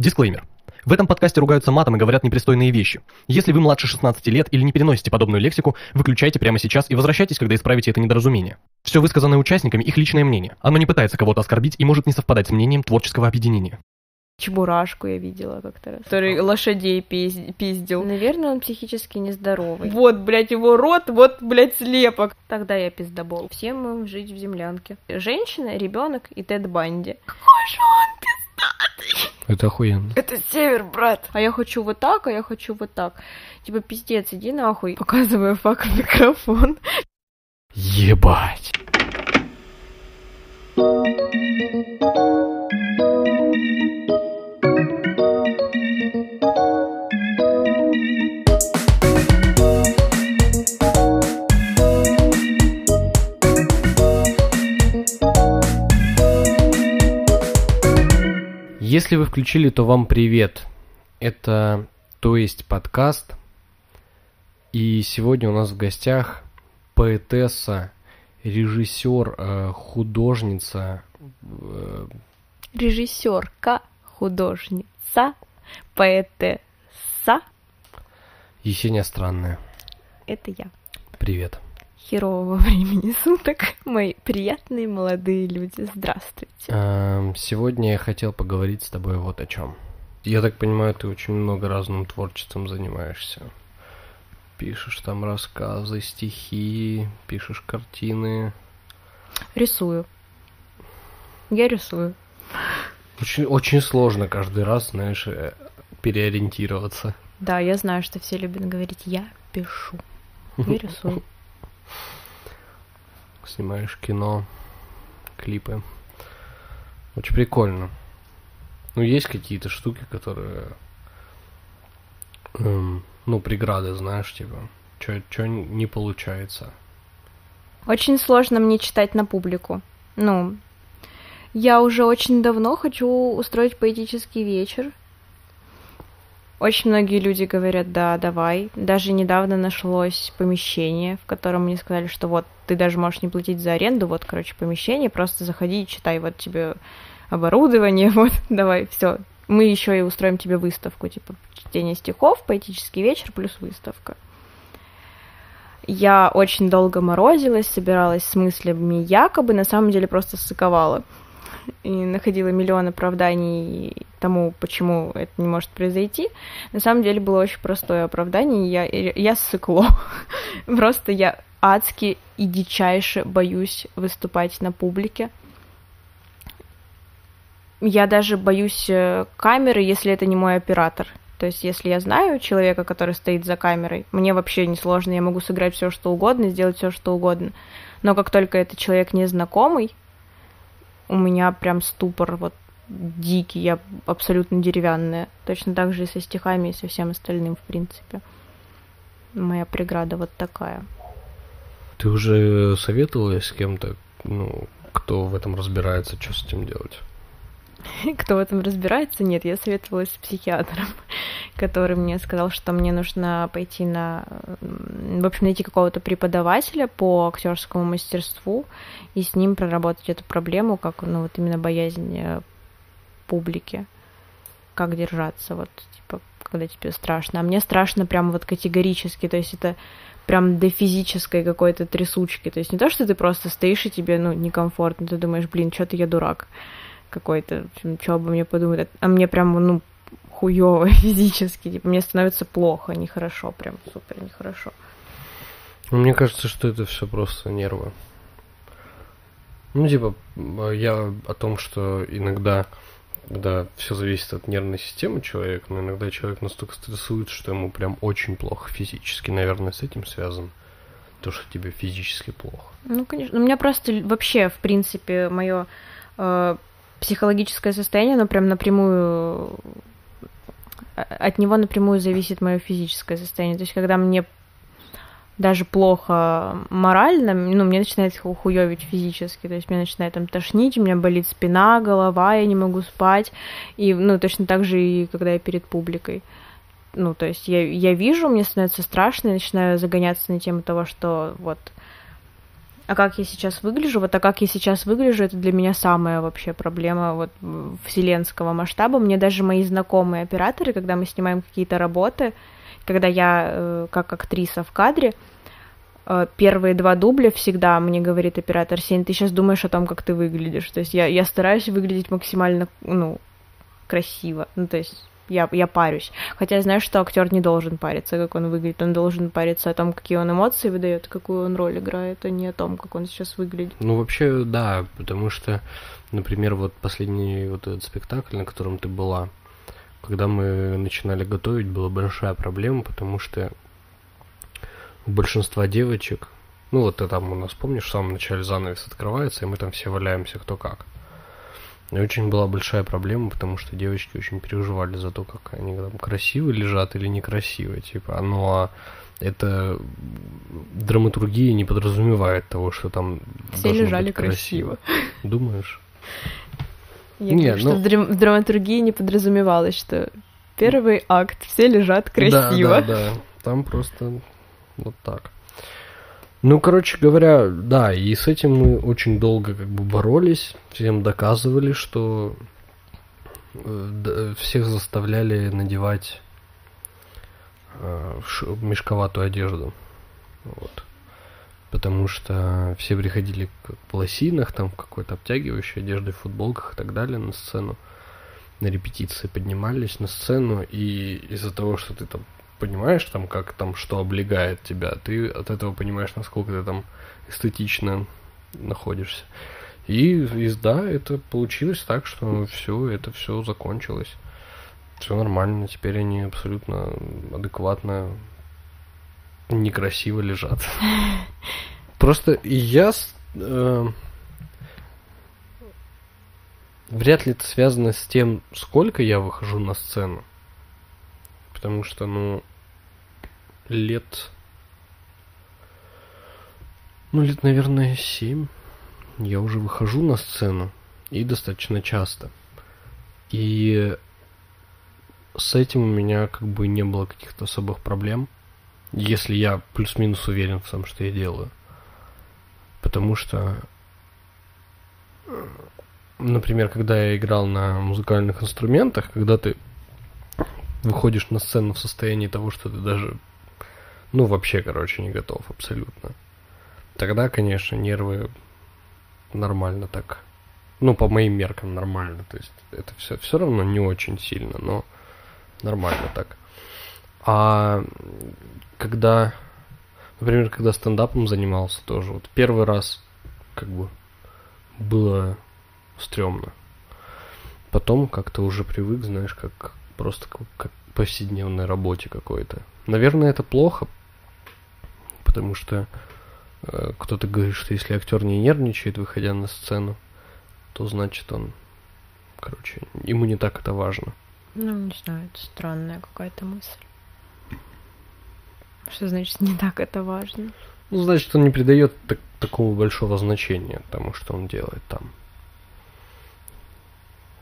Дисклеймер. В этом подкасте ругаются матом и говорят непристойные вещи. Если вы младше 16 лет или не переносите подобную лексику, выключайте прямо сейчас и возвращайтесь, когда исправите это недоразумение. Все высказанное участниками их личное мнение. Оно не пытается кого-то оскорбить и может не совпадать с мнением творческого объединения. Чебурашку я видела как-то раз. Который лошадей пиз- пиздил. Наверное, он психически нездоровый. Вот, блядь, его рот, вот, блядь, слепок. Тогда я пиздобол. Всем им жить в землянке. Женщина, ребенок и Тед Банди. Какой же он пиздатый! Это охуенно. Это север, брат. А я хочу вот так, а я хочу вот так. Типа, пиздец, иди нахуй. Показываю фак микрофон. Ебать. Если вы включили, то вам привет. Это то есть подкаст. И сегодня у нас в гостях поэтесса, режиссер, э, художница, э, Режиссерка, художница, поэтесса. Есения Странная. Это я. Привет. Херового времени суток, мои приятные молодые люди. Здравствуйте. Эм, Сегодня я хотел поговорить с тобой вот о чем. Я так понимаю, ты очень много разным творчеством занимаешься. Пишешь там рассказы, стихи, пишешь картины. Рисую. Я рисую. Очень, очень сложно каждый раз, знаешь, э, переориентироваться. Да, я знаю, что все любят говорить «я пишу». Я рисую. Снимаешь кино, клипы. Очень прикольно. Ну, есть какие-то штуки, которые... эм, ну, преграды, знаешь, типа. Что не получается. Очень сложно мне читать на публику. Ну, я уже очень давно хочу устроить поэтический вечер. Очень многие люди говорят, да, давай. Даже недавно нашлось помещение, в котором мне сказали, что вот ты даже можешь не платить за аренду, вот, короче, помещение, просто заходи и читай, вот тебе оборудование, вот, давай, все. Мы еще и устроим тебе выставку, типа чтение стихов, поэтический вечер плюс выставка. Я очень долго морозилась, собиралась с мыслями якобы, на самом деле просто ссыковала. И находила миллион оправданий тому, почему это не может произойти. На самом деле было очень простое оправдание. Я, я ссыкло. Просто я адски и дичайше боюсь выступать на публике. Я даже боюсь э, камеры, если это не мой оператор. То есть, если я знаю человека, который стоит за камерой, мне вообще не сложно, я могу сыграть все, что угодно, сделать все, что угодно. Но как только это человек незнакомый, у меня прям ступор вот дикий, я абсолютно деревянная. Точно так же и со стихами, и со всем остальным, в принципе. Моя преграда вот такая. Ты уже советовалась с кем-то, ну, кто в этом разбирается, что с этим делать? Кто в этом разбирается? Нет, я советовалась с психиатром, который мне сказал, что мне нужно пойти на, в общем, найти какого-то преподавателя по актерскому мастерству и с ним проработать эту проблему, как, ну, вот именно боязнь э, публики, как держаться, вот, типа, когда тебе страшно. А мне страшно прям вот категорически, то есть это прям до физической какой-то трясучки. То есть не то, что ты просто стоишь и тебе, ну, некомфортно, ты думаешь, блин, что-то я дурак какой-то, что обо мне подумают, а мне прям, ну, хуёво физически, типа, мне становится плохо, нехорошо, прям супер нехорошо. Мне кажется, что это все просто нервы. Ну, типа, я о том, что иногда, когда все зависит от нервной системы человека, но иногда человек настолько стрессует, что ему прям очень плохо физически. Наверное, с этим связан то, что тебе физически плохо. Ну, конечно. У меня просто вообще, в принципе, мое э, психологическое состояние, оно прям напрямую от него напрямую зависит мое физическое состояние. То есть, когда мне даже плохо морально, ну, мне начинает хуёвить физически, то есть мне начинает там тошнить, у меня болит спина, голова, я не могу спать, и, ну, точно так же и когда я перед публикой. Ну, то есть я, я вижу, мне становится страшно, я начинаю загоняться на тему того, что вот А как я сейчас выгляжу? Вот а как я сейчас выгляжу, это для меня самая вообще проблема вот вселенского масштаба. Мне даже мои знакомые операторы, когда мы снимаем какие-то работы, когда я э, как актриса в кадре, э, первые два дубля всегда мне говорит оператор Сень, ты сейчас думаешь о том, как ты выглядишь. То есть я, я стараюсь выглядеть максимально, ну, красиво. Ну, то есть я, я парюсь. Хотя я знаю, что актер не должен париться, как он выглядит. Он должен париться о том, какие он эмоции выдает, какую он роль играет, а не о том, как он сейчас выглядит. Ну, вообще, да, потому что, например, вот последний вот этот спектакль, на котором ты была, когда мы начинали готовить, была большая проблема, потому что у большинства девочек, ну вот ты там у нас, помнишь, в самом начале занавес открывается, и мы там все валяемся кто как. И очень была большая проблема, потому что девочки очень переживали за то, как они там красиво лежат или некрасиво. Типа, ну а это драматургия не подразумевает того, что там все лежали красиво. красиво. Думаешь? Я Нет, говорю, ну... что в драматургии не подразумевалось, что первый акт все лежат красиво. Да, да, да. Там просто вот так. Ну, короче говоря, да, и с этим мы очень долго как бы боролись, всем доказывали, что э, всех заставляли надевать э, мешковатую одежду. Вот. Потому что все приходили в лосинах, там в какой-то обтягивающей одежде, в футболках и так далее на сцену. На репетиции поднимались на сцену, и из-за того, что ты там понимаешь там, как там что облегает тебя, ты от этого понимаешь, насколько ты там эстетично находишься. И, и да, это получилось так, что все, это все закончилось. Все нормально, теперь они абсолютно адекватно, некрасиво лежат. Просто я э, вряд ли это связано с тем, сколько я выхожу на сцену. Потому что, ну, лет... Ну, лет, наверное, семь. Я уже выхожу на сцену. И достаточно часто. И с этим у меня как бы не было каких-то особых проблем. Если я плюс-минус уверен в том, что я делаю. Потому что, например, когда я играл на музыкальных инструментах, когда ты выходишь на сцену в состоянии того, что ты даже ну, вообще, короче, не готов абсолютно. Тогда, конечно, нервы нормально так. Ну, по моим меркам нормально. То есть это все, все равно не очень сильно, но нормально так. А когда, например, когда стендапом занимался тоже, вот первый раз как бы было стрёмно. Потом как-то уже привык, знаешь, как просто как, как повседневной работе какой-то. Наверное, это плохо, потому что э, кто-то говорит, что если актер не нервничает, выходя на сцену, то значит он, короче, ему не так это важно. Ну, не знаю, это странная какая-то мысль. Что значит не так это важно? Ну, значит, он не придает так, такого большого значения тому, что он делает там.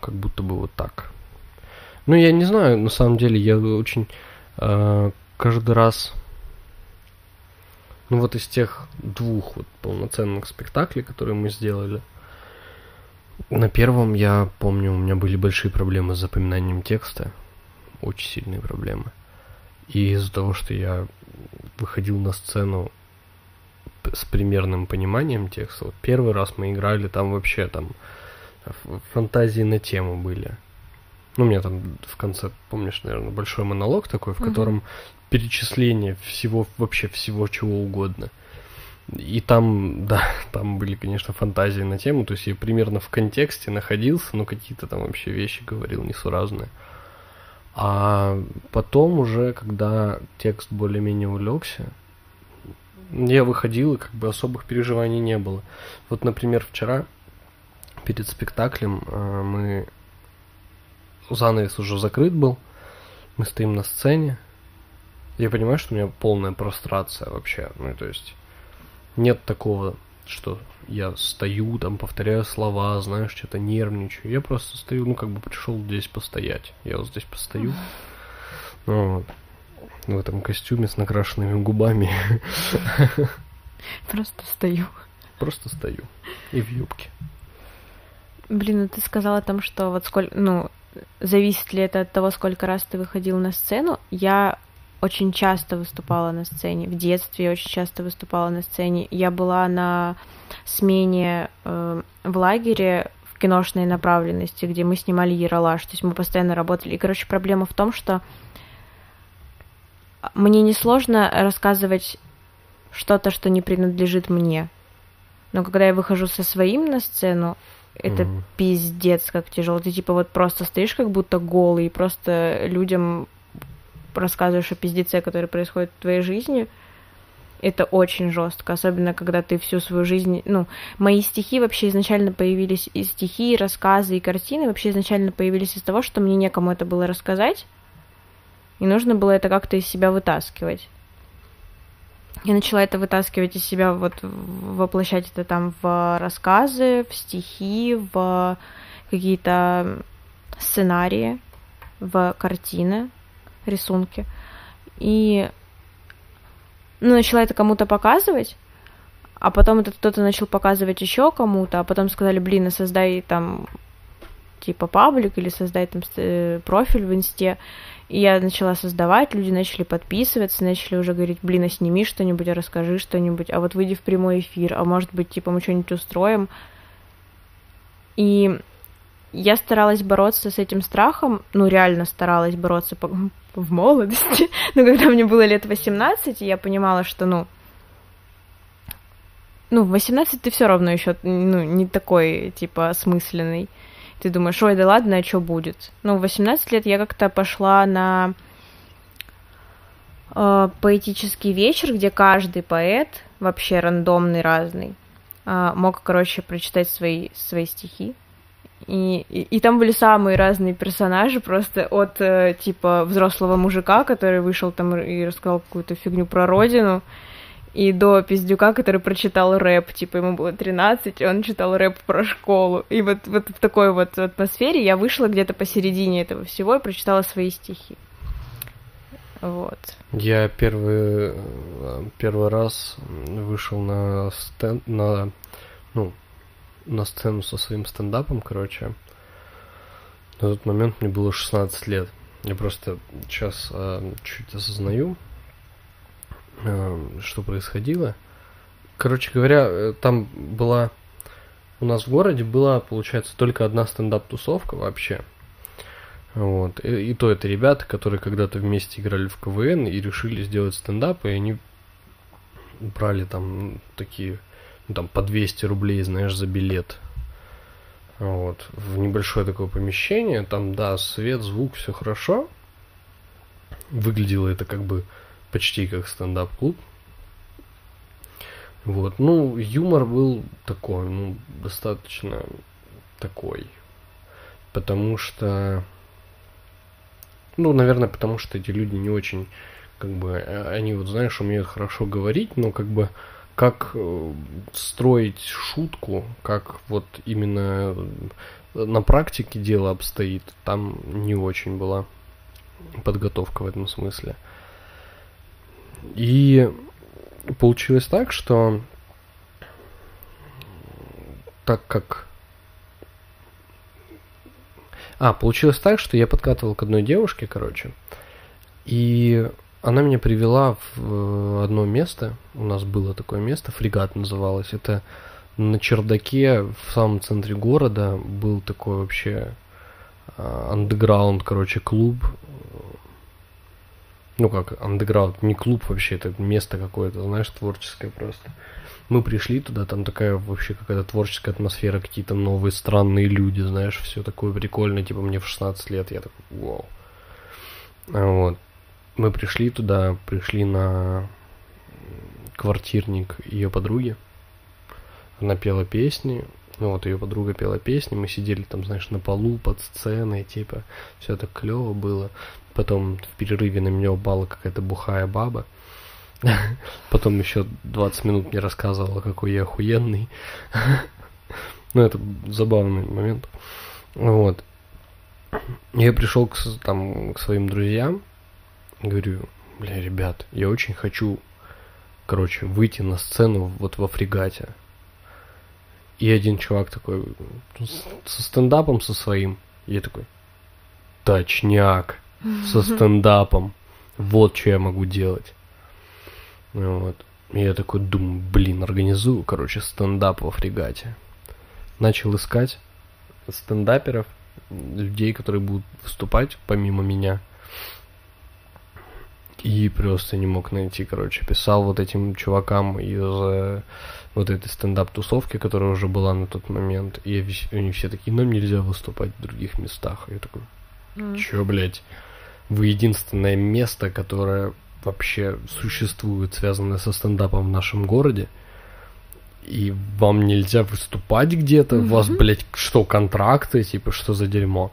Как будто бы вот так. Ну, я не знаю, на самом деле, я очень э, каждый раз ну вот из тех двух вот полноценных спектаклей, которые мы сделали, на первом я помню, у меня были большие проблемы с запоминанием текста, очень сильные проблемы. И из-за того, что я выходил на сцену с примерным пониманием текста, вот первый раз мы играли, там вообще там фантазии на тему были. Ну, у меня там в конце, помнишь, наверное, большой монолог такой, в котором перечисление всего, вообще всего чего угодно. И там, да, там были, конечно, фантазии на тему, то есть я примерно в контексте находился, но какие-то там вообще вещи говорил несуразные. А потом уже, когда текст более-менее улегся, я выходил, и как бы особых переживаний не было. Вот, например, вчера перед спектаклем э, мы... Занавес уже закрыт был, мы стоим на сцене, я понимаю, что у меня полная прострация вообще. Ну, то есть нет такого, что я стою, там, повторяю слова, знаешь, что-то нервничаю. Я просто стою, ну, как бы пришел здесь постоять. Я вот здесь постою. Ну, в этом костюме с накрашенными губами. Просто стою. Просто стою. И в юбке. Блин, ну ты сказала там, что вот сколько, ну, зависит ли это от того, сколько раз ты выходил на сцену. Я очень часто выступала на сцене. В детстве я очень часто выступала на сцене. Я была на смене э, в лагере в киношной направленности, где мы снимали Яралаш. То есть мы постоянно работали. И, короче, проблема в том, что мне несложно рассказывать что-то, что не принадлежит мне. Но когда я выхожу со своим на сцену, это mm. пиздец как тяжело. Ты типа вот просто стоишь как будто голый, и просто людям рассказываешь о пиздеце, который происходит в твоей жизни. Это очень жестко, особенно когда ты всю свою жизнь, ну, мои стихи вообще изначально появились, и стихи, и рассказы, и картины вообще изначально появились из того, что мне некому это было рассказать, и нужно было это как-то из себя вытаскивать. Я начала это вытаскивать из себя, вот воплощать это там в рассказы, в стихи, в какие-то сценарии, в картины, рисунки. И ну, начала это кому-то показывать, а потом это кто-то начал показывать еще кому-то, а потом сказали, блин, а создай там типа паблик или создай там э, профиль в инсте. И я начала создавать, люди начали подписываться, начали уже говорить, блин, а сними что-нибудь, а расскажи что-нибудь, а вот выйди в прямой эфир, а может быть, типа, мы что-нибудь устроим. И я старалась бороться с этим страхом, ну, реально старалась бороться по, в молодости, но когда мне было лет 18, я понимала, что, ну, ну, в 18 ты все равно еще, ну, не такой, типа, осмысленный ты думаешь, ой, да ладно, а что будет? Ну, в 18 лет я как-то пошла на э, поэтический вечер, где каждый поэт, вообще рандомный, разный, э, мог, короче, прочитать свои, свои стихи. И, и, и там были самые разные персонажи, просто от э, типа взрослого мужика, который вышел там и рассказал какую-то фигню про родину, и до пиздюка, который прочитал рэп, типа ему было 13, и он читал рэп про школу. И вот, вот в такой вот атмосфере я вышла где-то посередине этого всего и прочитала свои стихи. Вот. Я первый, первый раз вышел на стенд, на, ну, на сцену со своим стендапом, короче. На тот момент мне было 16 лет. Я просто сейчас э, чуть осознаю, Э, что происходило. Короче говоря, э, там была... У нас в городе была, получается, только одна стендап-тусовка вообще. Вот. И, и то это ребята, которые когда-то вместе играли в КВН и решили сделать стендап, и они брали там такие, ну, там по 200 рублей, знаешь, за билет. Вот. В небольшое такое помещение. Там, да, свет, звук, все хорошо. Выглядело это как бы почти как стендап-клуб. Вот, ну, юмор был такой, ну, достаточно такой. Потому что, ну, наверное, потому что эти люди не очень, как бы, э, они вот, знаешь, умеют хорошо говорить, но как бы, как э, строить шутку, как вот именно на практике дело обстоит, там не очень была подготовка в этом смысле. И получилось так, что так как... А, получилось так, что я подкатывал к одной девушке, короче, и она меня привела в одно место, у нас было такое место, фрегат называлось, это на чердаке в самом центре города был такой вообще андеграунд, короче, клуб, ну как, андеграунд, не клуб вообще, это место какое-то, знаешь, творческое просто. Мы пришли туда, там такая вообще какая-то творческая атмосфера, какие-то новые странные люди, знаешь, все такое прикольное, типа мне в 16 лет, я такой, вау. А вот. Мы пришли туда, пришли на квартирник ее подруги. Она пела песни, ну вот ее подруга пела песни, мы сидели там, знаешь, на полу под сценой, типа, все так клево было. Потом в перерыве на меня упала какая-то бухая баба. Потом еще 20 минут мне рассказывала, какой я охуенный. Ну, это забавный момент. Вот. Я пришел к, там, к своим друзьям, говорю, бля, ребят, я очень хочу, короче, выйти на сцену вот во фрегате. И один чувак такой со стендапом со своим. Я такой, точняк, со стендапом. Вот что я могу делать. Вот. И я такой думаю, блин, организую, короче, стендап во фрегате. Начал искать стендаперов, людей, которые будут выступать помимо меня. И просто не мог найти, короче. Писал вот этим чувакам из вот этой стендап-тусовки, которая уже была на тот момент. И они все такие, нам нельзя выступать в других местах. Я такой, чё, блядь? Вы единственное место, которое вообще существует, связанное со стендапом в нашем городе. И вам нельзя выступать где-то, mm-hmm. у вас, блядь, что, контракты, типа, что за дерьмо?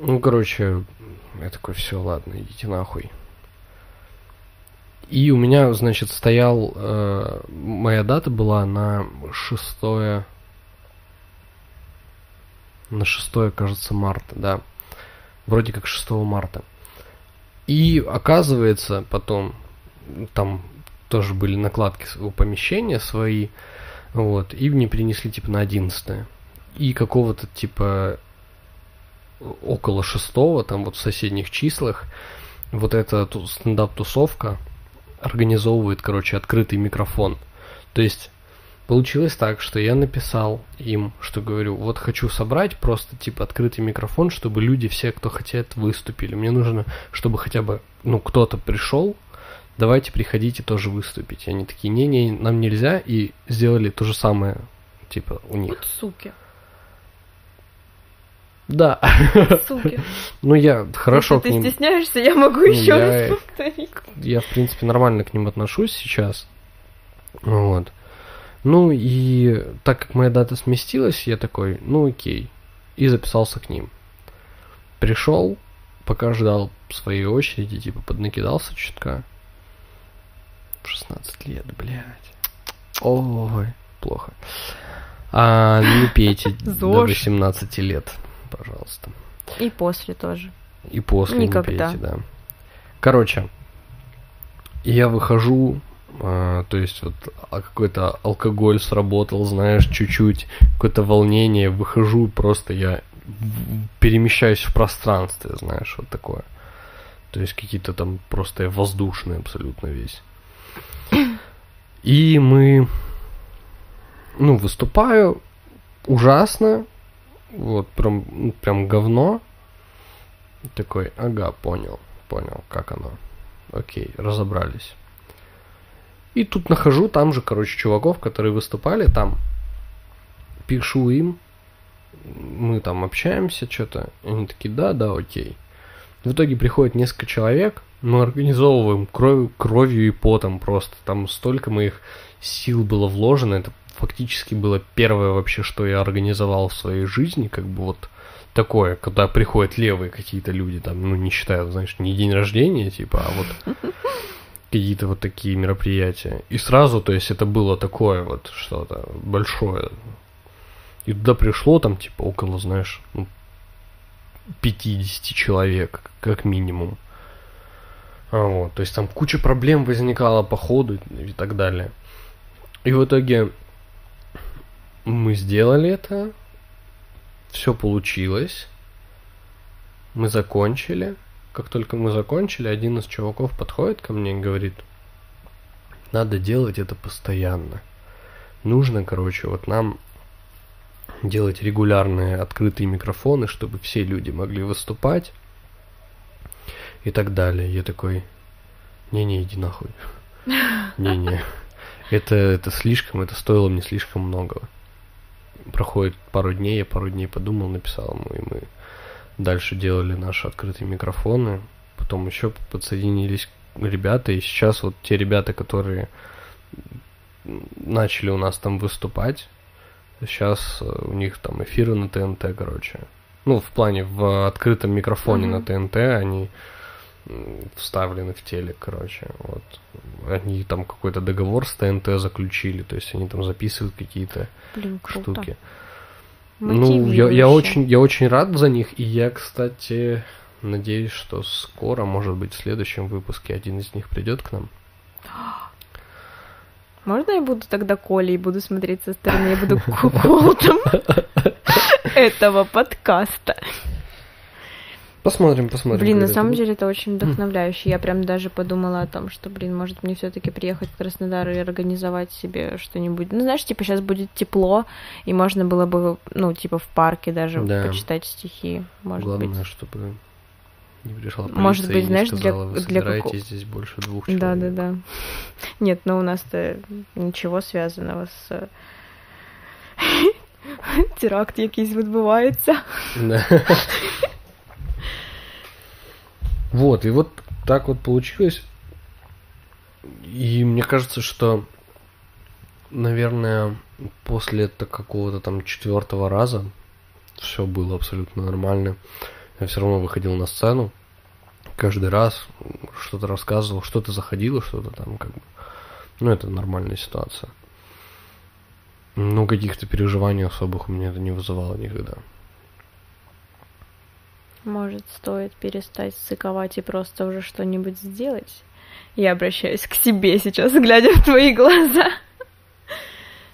Ну, короче, я такой, все, ладно, идите нахуй. И у меня, значит, стоял... Э, моя дата была на 6... На 6, кажется, марта, да. Вроде как 6 марта. И оказывается, потом там тоже были накладки у помещения свои, вот, и мне принесли типа на 11 И какого-то типа около шестого, там вот в соседних числах, вот эта стендап-тусовка организовывает, короче, открытый микрофон. То есть Получилось так, что я написал им, что говорю, вот хочу собрать просто типа открытый микрофон, чтобы люди все, кто хотят, выступили. Мне нужно, чтобы хотя бы, ну, кто-то пришел, давайте приходите тоже выступить. И они такие, не-не, нам нельзя, и сделали то же самое, типа, у них. Вот суки. Да. Суки. ну, я хорошо Если ты ним... стесняешься, я могу ну, еще я... раз повторить. Я, в принципе, нормально к ним отношусь сейчас. Вот. Ну и так как моя дата сместилась, я такой, ну окей. И записался к ним. Пришел, пока ждал своей очереди, типа поднакидался чутка. 16 лет, блядь. Ой, плохо. А не пейте до 18 лет, пожалуйста. И после тоже. И после Никогда. не пейте, да. Короче, я выхожу а, то есть вот а какой-то алкоголь сработал, знаешь, чуть-чуть, какое-то волнение, выхожу, просто я перемещаюсь в пространстве, знаешь, вот такое. То есть какие-то там просто я воздушный абсолютно весь. И мы, ну, выступаю ужасно, вот прям, ну, прям говно. Такой, ага, понял, понял, как оно. Окей, разобрались. И тут нахожу там же, короче, чуваков, которые выступали там. Пишу им, мы там общаемся, что-то. Они такие, да, да, окей. В итоге приходит несколько человек, мы организовываем кровью, кровью и потом просто. Там столько моих сил было вложено. Это фактически было первое вообще, что я организовал в своей жизни, как бы вот такое, когда приходят левые какие-то люди, там, ну, не считая, знаешь, не день рождения, типа, а вот какие-то вот такие мероприятия. И сразу, то есть это было такое вот что-то большое. И туда пришло там типа около, знаешь, ну, 50 человек, как минимум. А вот, то есть там куча проблем возникала по ходу и так далее. И в итоге мы сделали это, все получилось, мы закончили – как только мы закончили, один из чуваков подходит ко мне и говорит, надо делать это постоянно. Нужно, короче, вот нам делать регулярные открытые микрофоны, чтобы все люди могли выступать и так далее. Я такой, не-не, иди нахуй. Не-не. Это, это слишком, это стоило мне слишком много. Проходит пару дней, я пару дней подумал, написал ему, и мы Дальше делали наши открытые микрофоны. Потом еще подсоединились ребята. И сейчас вот те ребята, которые начали у нас там выступать, сейчас э, у них там эфиры на ТНТ, короче. Ну, в плане в открытом микрофоне mm-hmm. на ТНТ они вставлены в телек, короче. Вот. Они там какой-то договор с ТНТ заключили, то есть они там записывают какие-то штуки. Ну, я, я очень, я очень рад за них, и я, кстати, надеюсь, что скоро, может быть, в следующем выпуске один из них придет к нам. Можно я буду тогда Колей и буду смотреть со стороны, я буду куколтом этого подкаста. Посмотрим, посмотрим. Блин, на самом это деле это очень вдохновляюще. Я прям даже подумала о том, что, блин, может мне все-таки приехать в Краснодар и организовать себе что-нибудь. Ну, знаешь, типа сейчас будет тепло, и можно было бы, ну, типа в парке даже Да. почитать стихи. Может Главное, быть. чтобы не пришла Может полиция быть, и не знаешь, для- сказала, вы для собираетесь како- здесь больше двух человек. Да, да, да. Нет, но у нас-то ничего связаного с теракт якийсь відбувається. Вот, и вот так вот получилось. И мне кажется, что, наверное, после какого-то там четвертого раза все было абсолютно нормально. Я все равно выходил на сцену. Каждый раз что-то рассказывал, что-то заходило, что-то там как бы. Ну, это нормальная ситуация. Ну, каких-то переживаний особых у меня это не вызывало никогда. Может, стоит перестать сыковать и просто уже что-нибудь сделать? Я обращаюсь к себе сейчас, глядя в твои глаза.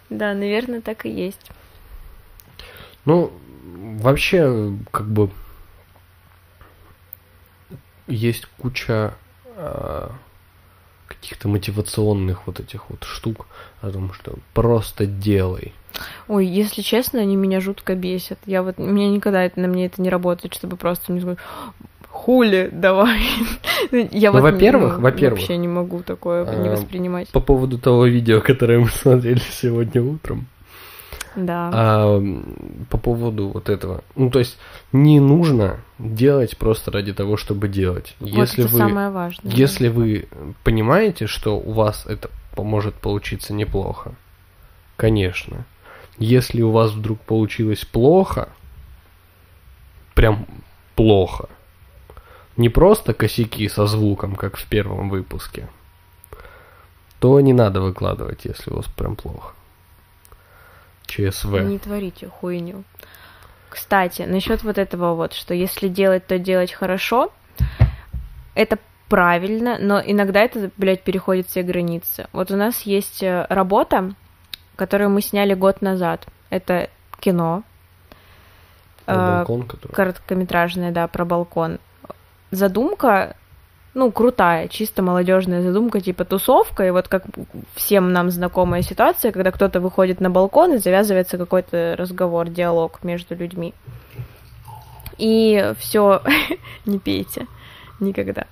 Да, наверное, так и есть. Ну, вообще, как бы есть куча а, каких-то мотивационных вот этих вот штук о том, что просто делай. Ой, если честно, они меня жутко бесят. Я вот, мне никогда это, на мне это не работает, чтобы просто мне сказать, хули, давай. Я Ну, вот, во-первых, ну, во-первых, вообще не могу такое не а, воспринимать. По поводу того видео, которое мы смотрели сегодня утром, Да. а, по поводу вот этого. Ну, то есть не нужно делать просто ради того, чтобы делать. Вот Если это вы самое важное. Если вы понимаете, что у вас это может получиться неплохо, конечно. Если у вас вдруг получилось плохо, прям плохо, не просто косяки со звуком, как в первом выпуске, то не надо выкладывать, если у вас прям плохо. ЧСВ. Не творите хуйню. Кстати, насчет вот этого вот, что если делать, то делать хорошо, это правильно, но иногда это, блядь, переходит все границы. Вот у нас есть э, работа, которую мы сняли год назад. Это кино. Про Э, балкон, который... короткометражная, да, про балкон. Задумка, ну, крутая, чисто молодежная задумка, типа тусовка, и вот как всем нам знакомая ситуация, когда кто-то выходит на балкон и завязывается какой-то разговор, диалог между людьми. И все, не пейте никогда.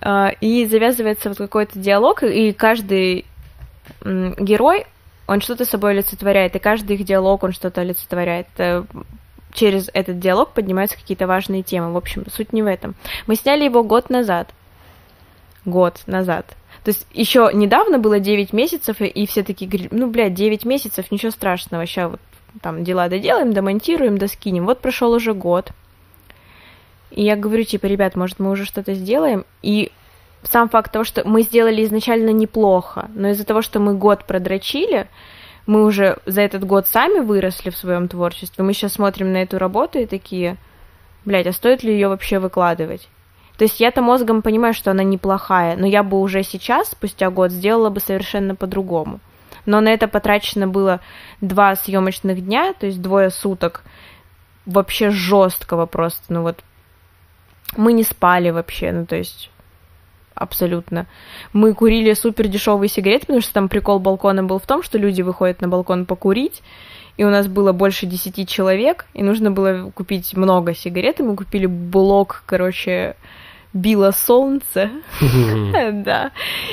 А, И завязывается вот какой-то диалог, и каждый герой, он что-то собой олицетворяет, и каждый их диалог, он что-то олицетворяет. Это через этот диалог поднимаются какие-то важные темы. В общем, суть не в этом. Мы сняли его год назад. Год назад. То есть еще недавно было 9 месяцев, и, все такие говорили, ну, блядь, 9 месяцев, ничего страшного, сейчас вот там дела доделаем, домонтируем, доскинем. Вот прошел уже год. И я говорю, типа, ребят, может, мы уже что-то сделаем? И сам факт того, что мы сделали изначально неплохо, но из-за того, что мы год продрочили, мы уже за этот год сами выросли в своем творчестве. Мы сейчас смотрим на эту работу и такие, блядь, а стоит ли ее вообще выкладывать? То есть я-то мозгом понимаю, что она неплохая, но я бы уже сейчас, спустя год, сделала бы совершенно по-другому. Но на это потрачено было два съемочных дня, то есть двое суток вообще жесткого просто, ну вот мы не спали вообще, ну то есть абсолютно. Мы курили супер дешевые сигареты, потому что там прикол балкона был в том, что люди выходят на балкон покурить, и у нас было больше десяти человек, и нужно было купить много сигарет, и мы купили блок, короче, било солнце, да,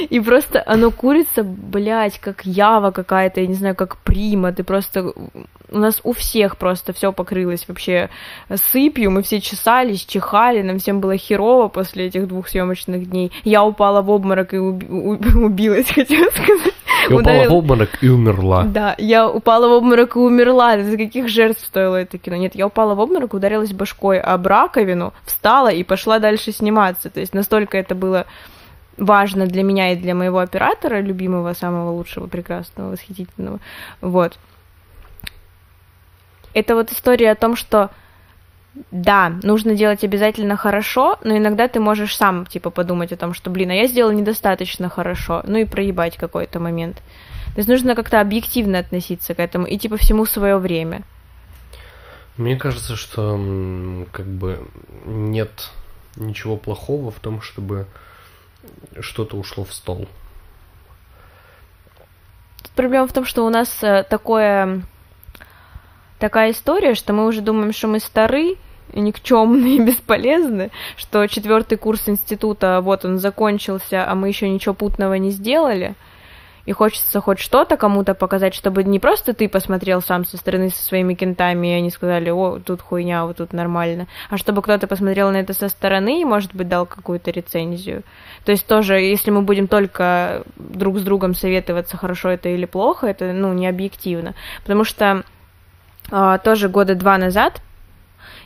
и просто оно курится, блядь, как ява какая-то, я не знаю, как прима, ты просто, у нас у всех просто все покрылось вообще сыпью, мы все чесались, чихали, нам всем было херово после этих двух съемочных дней, я упала в обморок и убилась, хотела сказать. Я упала в обморок и умерла. Да, я упала в обморок и умерла. Из-за каких жертв стоило это кино? Нет, я упала в обморок, ударилась башкой об раковину, встала и пошла дальше сниматься. То есть настолько это было важно для меня и для моего оператора, любимого, самого лучшего, прекрасного, восхитительного. Вот. Это вот история о том, что да, нужно делать обязательно хорошо, но иногда ты можешь сам, типа, подумать о том, что, блин, а я сделал недостаточно хорошо, ну и проебать какой-то момент. То есть нужно как-то объективно относиться к этому и типа всему свое время. Мне кажется, что как бы нет ничего плохого в том, чтобы что-то ушло в стол. Проблема в том, что у нас э, такое такая история, что мы уже думаем, что мы стары, никчемные и бесполезны, что четвертый курс института, вот он закончился, а мы еще ничего путного не сделали – и хочется хоть что-то кому-то показать, чтобы не просто ты посмотрел сам со стороны со своими кентами, и они сказали, о, тут хуйня, вот тут нормально, а чтобы кто-то посмотрел на это со стороны и, может быть, дал какую-то рецензию. То есть тоже, если мы будем только друг с другом советоваться, хорошо это или плохо, это, ну, не объективно. Потому что а, тоже года два назад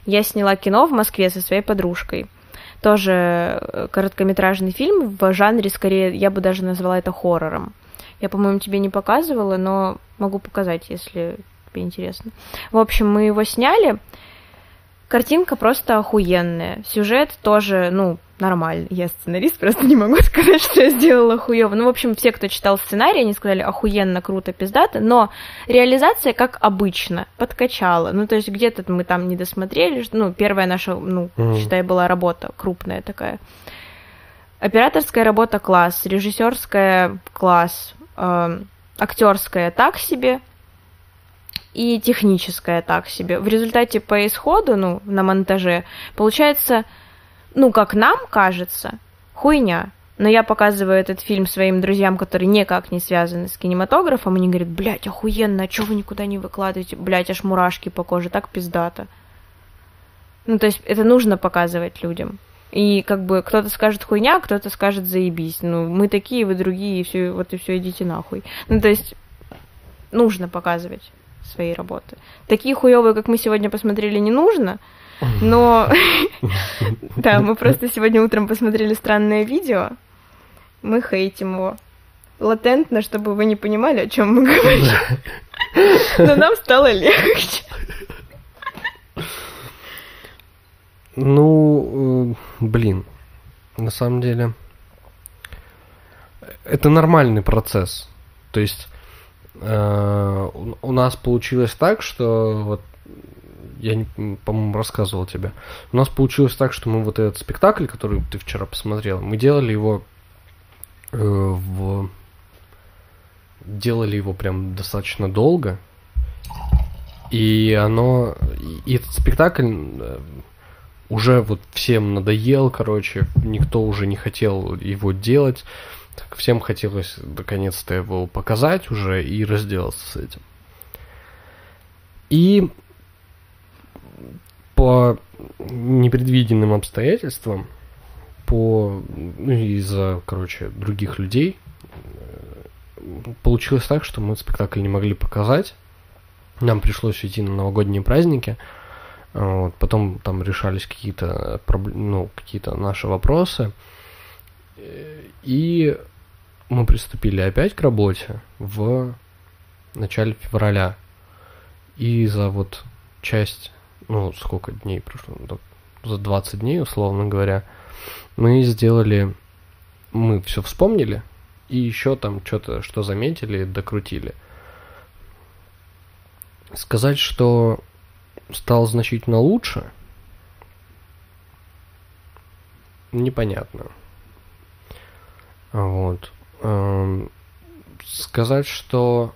я сняла кино в Москве со своей подружкой тоже э, короткометражный фильм в жанре, скорее, я бы даже назвала это хоррором. Я, по-моему, тебе не показывала, но могу показать, если тебе интересно. В общем, мы его сняли. Картинка просто охуенная. Сюжет тоже, ну, нормальный. Я сценарист, просто не могу сказать, что я сделала хуево. Ну, в общем, все, кто читал сценарий, они сказали охуенно, круто, пиздато, но реализация, как обычно, подкачала. Ну, то есть где-то мы там не досмотрели. Ну, первая наша, ну, mm. считай, была работа крупная такая. Операторская работа класс, режиссерская класс, э, актерская так себе и техническая так себе. В результате по исходу, ну, на монтаже, получается, ну, как нам кажется, хуйня. Но я показываю этот фильм своим друзьям, которые никак не связаны с кинематографом, они говорят, блядь, охуенно, а чё вы никуда не выкладываете? Блядь, аж мурашки по коже, так пиздато. Ну, то есть это нужно показывать людям. И как бы кто-то скажет хуйня, кто-то скажет заебись. Ну, мы такие, вы другие, и все, вот и все, идите нахуй. Ну, то есть нужно показывать свои работы. Такие хуевые, как мы сегодня посмотрели, не нужно. Но да, мы просто сегодня утром посмотрели странное видео. Мы хейтим его. Латентно, чтобы вы не понимали, о чем мы говорим. Но нам стало легче. Ну, э, блин, на самом деле, это нормальный процесс. То есть э, у нас получилось так, что вот я, по-моему, рассказывал тебе. У нас получилось так, что мы вот этот спектакль, который ты вчера посмотрел, мы делали его э, в делали его прям достаточно долго. И оно. И этот спектакль э, уже вот всем надоел, короче, никто уже не хотел его делать. Всем хотелось наконец-то его показать уже и разделаться с этим. И по непредвиденным обстоятельствам, по ну, из-за, короче, других людей, получилось так, что мы спектакль не могли показать. Нам пришлось уйти на новогодние праздники – вот, потом там решались какие-то ну, какие-то наши вопросы. И мы приступили опять к работе в начале февраля. И за вот часть, ну, сколько дней прошло, за 20 дней, условно говоря, мы сделали, мы все вспомнили, и еще там что-то, что заметили, докрутили. Сказать, что стал значительно лучше, непонятно. Вот. Эм, сказать, что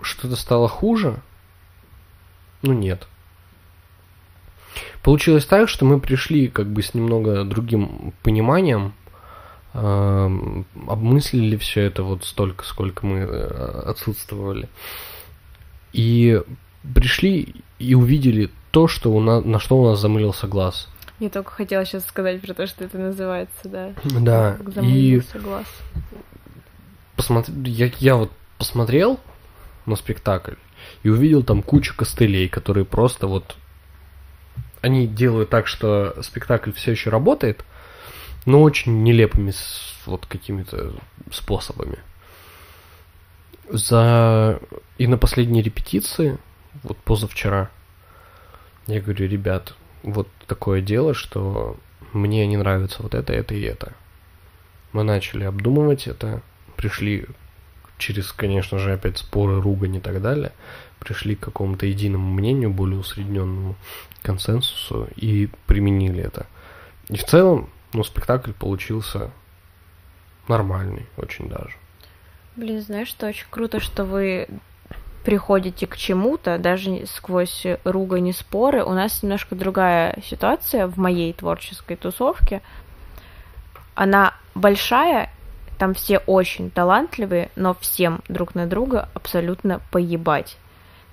что-то стало хуже, ну нет. Получилось так, что мы пришли как бы с немного другим пониманием, эм, обмыслили все это вот столько, сколько мы э, отсутствовали. И пришли и увидели то, что у нас, на что у нас замылился глаз. Я только хотела сейчас сказать про то, что это называется, да. Да. Замылился и глаз. Посмотри, я, я вот посмотрел на спектакль и увидел там кучу костылей, которые просто вот они делают так, что спектакль все еще работает, но очень нелепыми вот какими-то способами. За и на последней репетиции вот позавчера. Я говорю, ребят, вот такое дело, что мне не нравится вот это, это и это. Мы начали обдумывать это, пришли через, конечно же, опять споры, ругань и так далее, пришли к какому-то единому мнению, более усредненному консенсусу и применили это. И в целом, ну, спектакль получился нормальный, очень даже. Блин, знаешь, что очень круто, что вы приходите к чему-то, даже сквозь ругань и споры. У нас немножко другая ситуация в моей творческой тусовке. Она большая, там все очень талантливые, но всем друг на друга абсолютно поебать.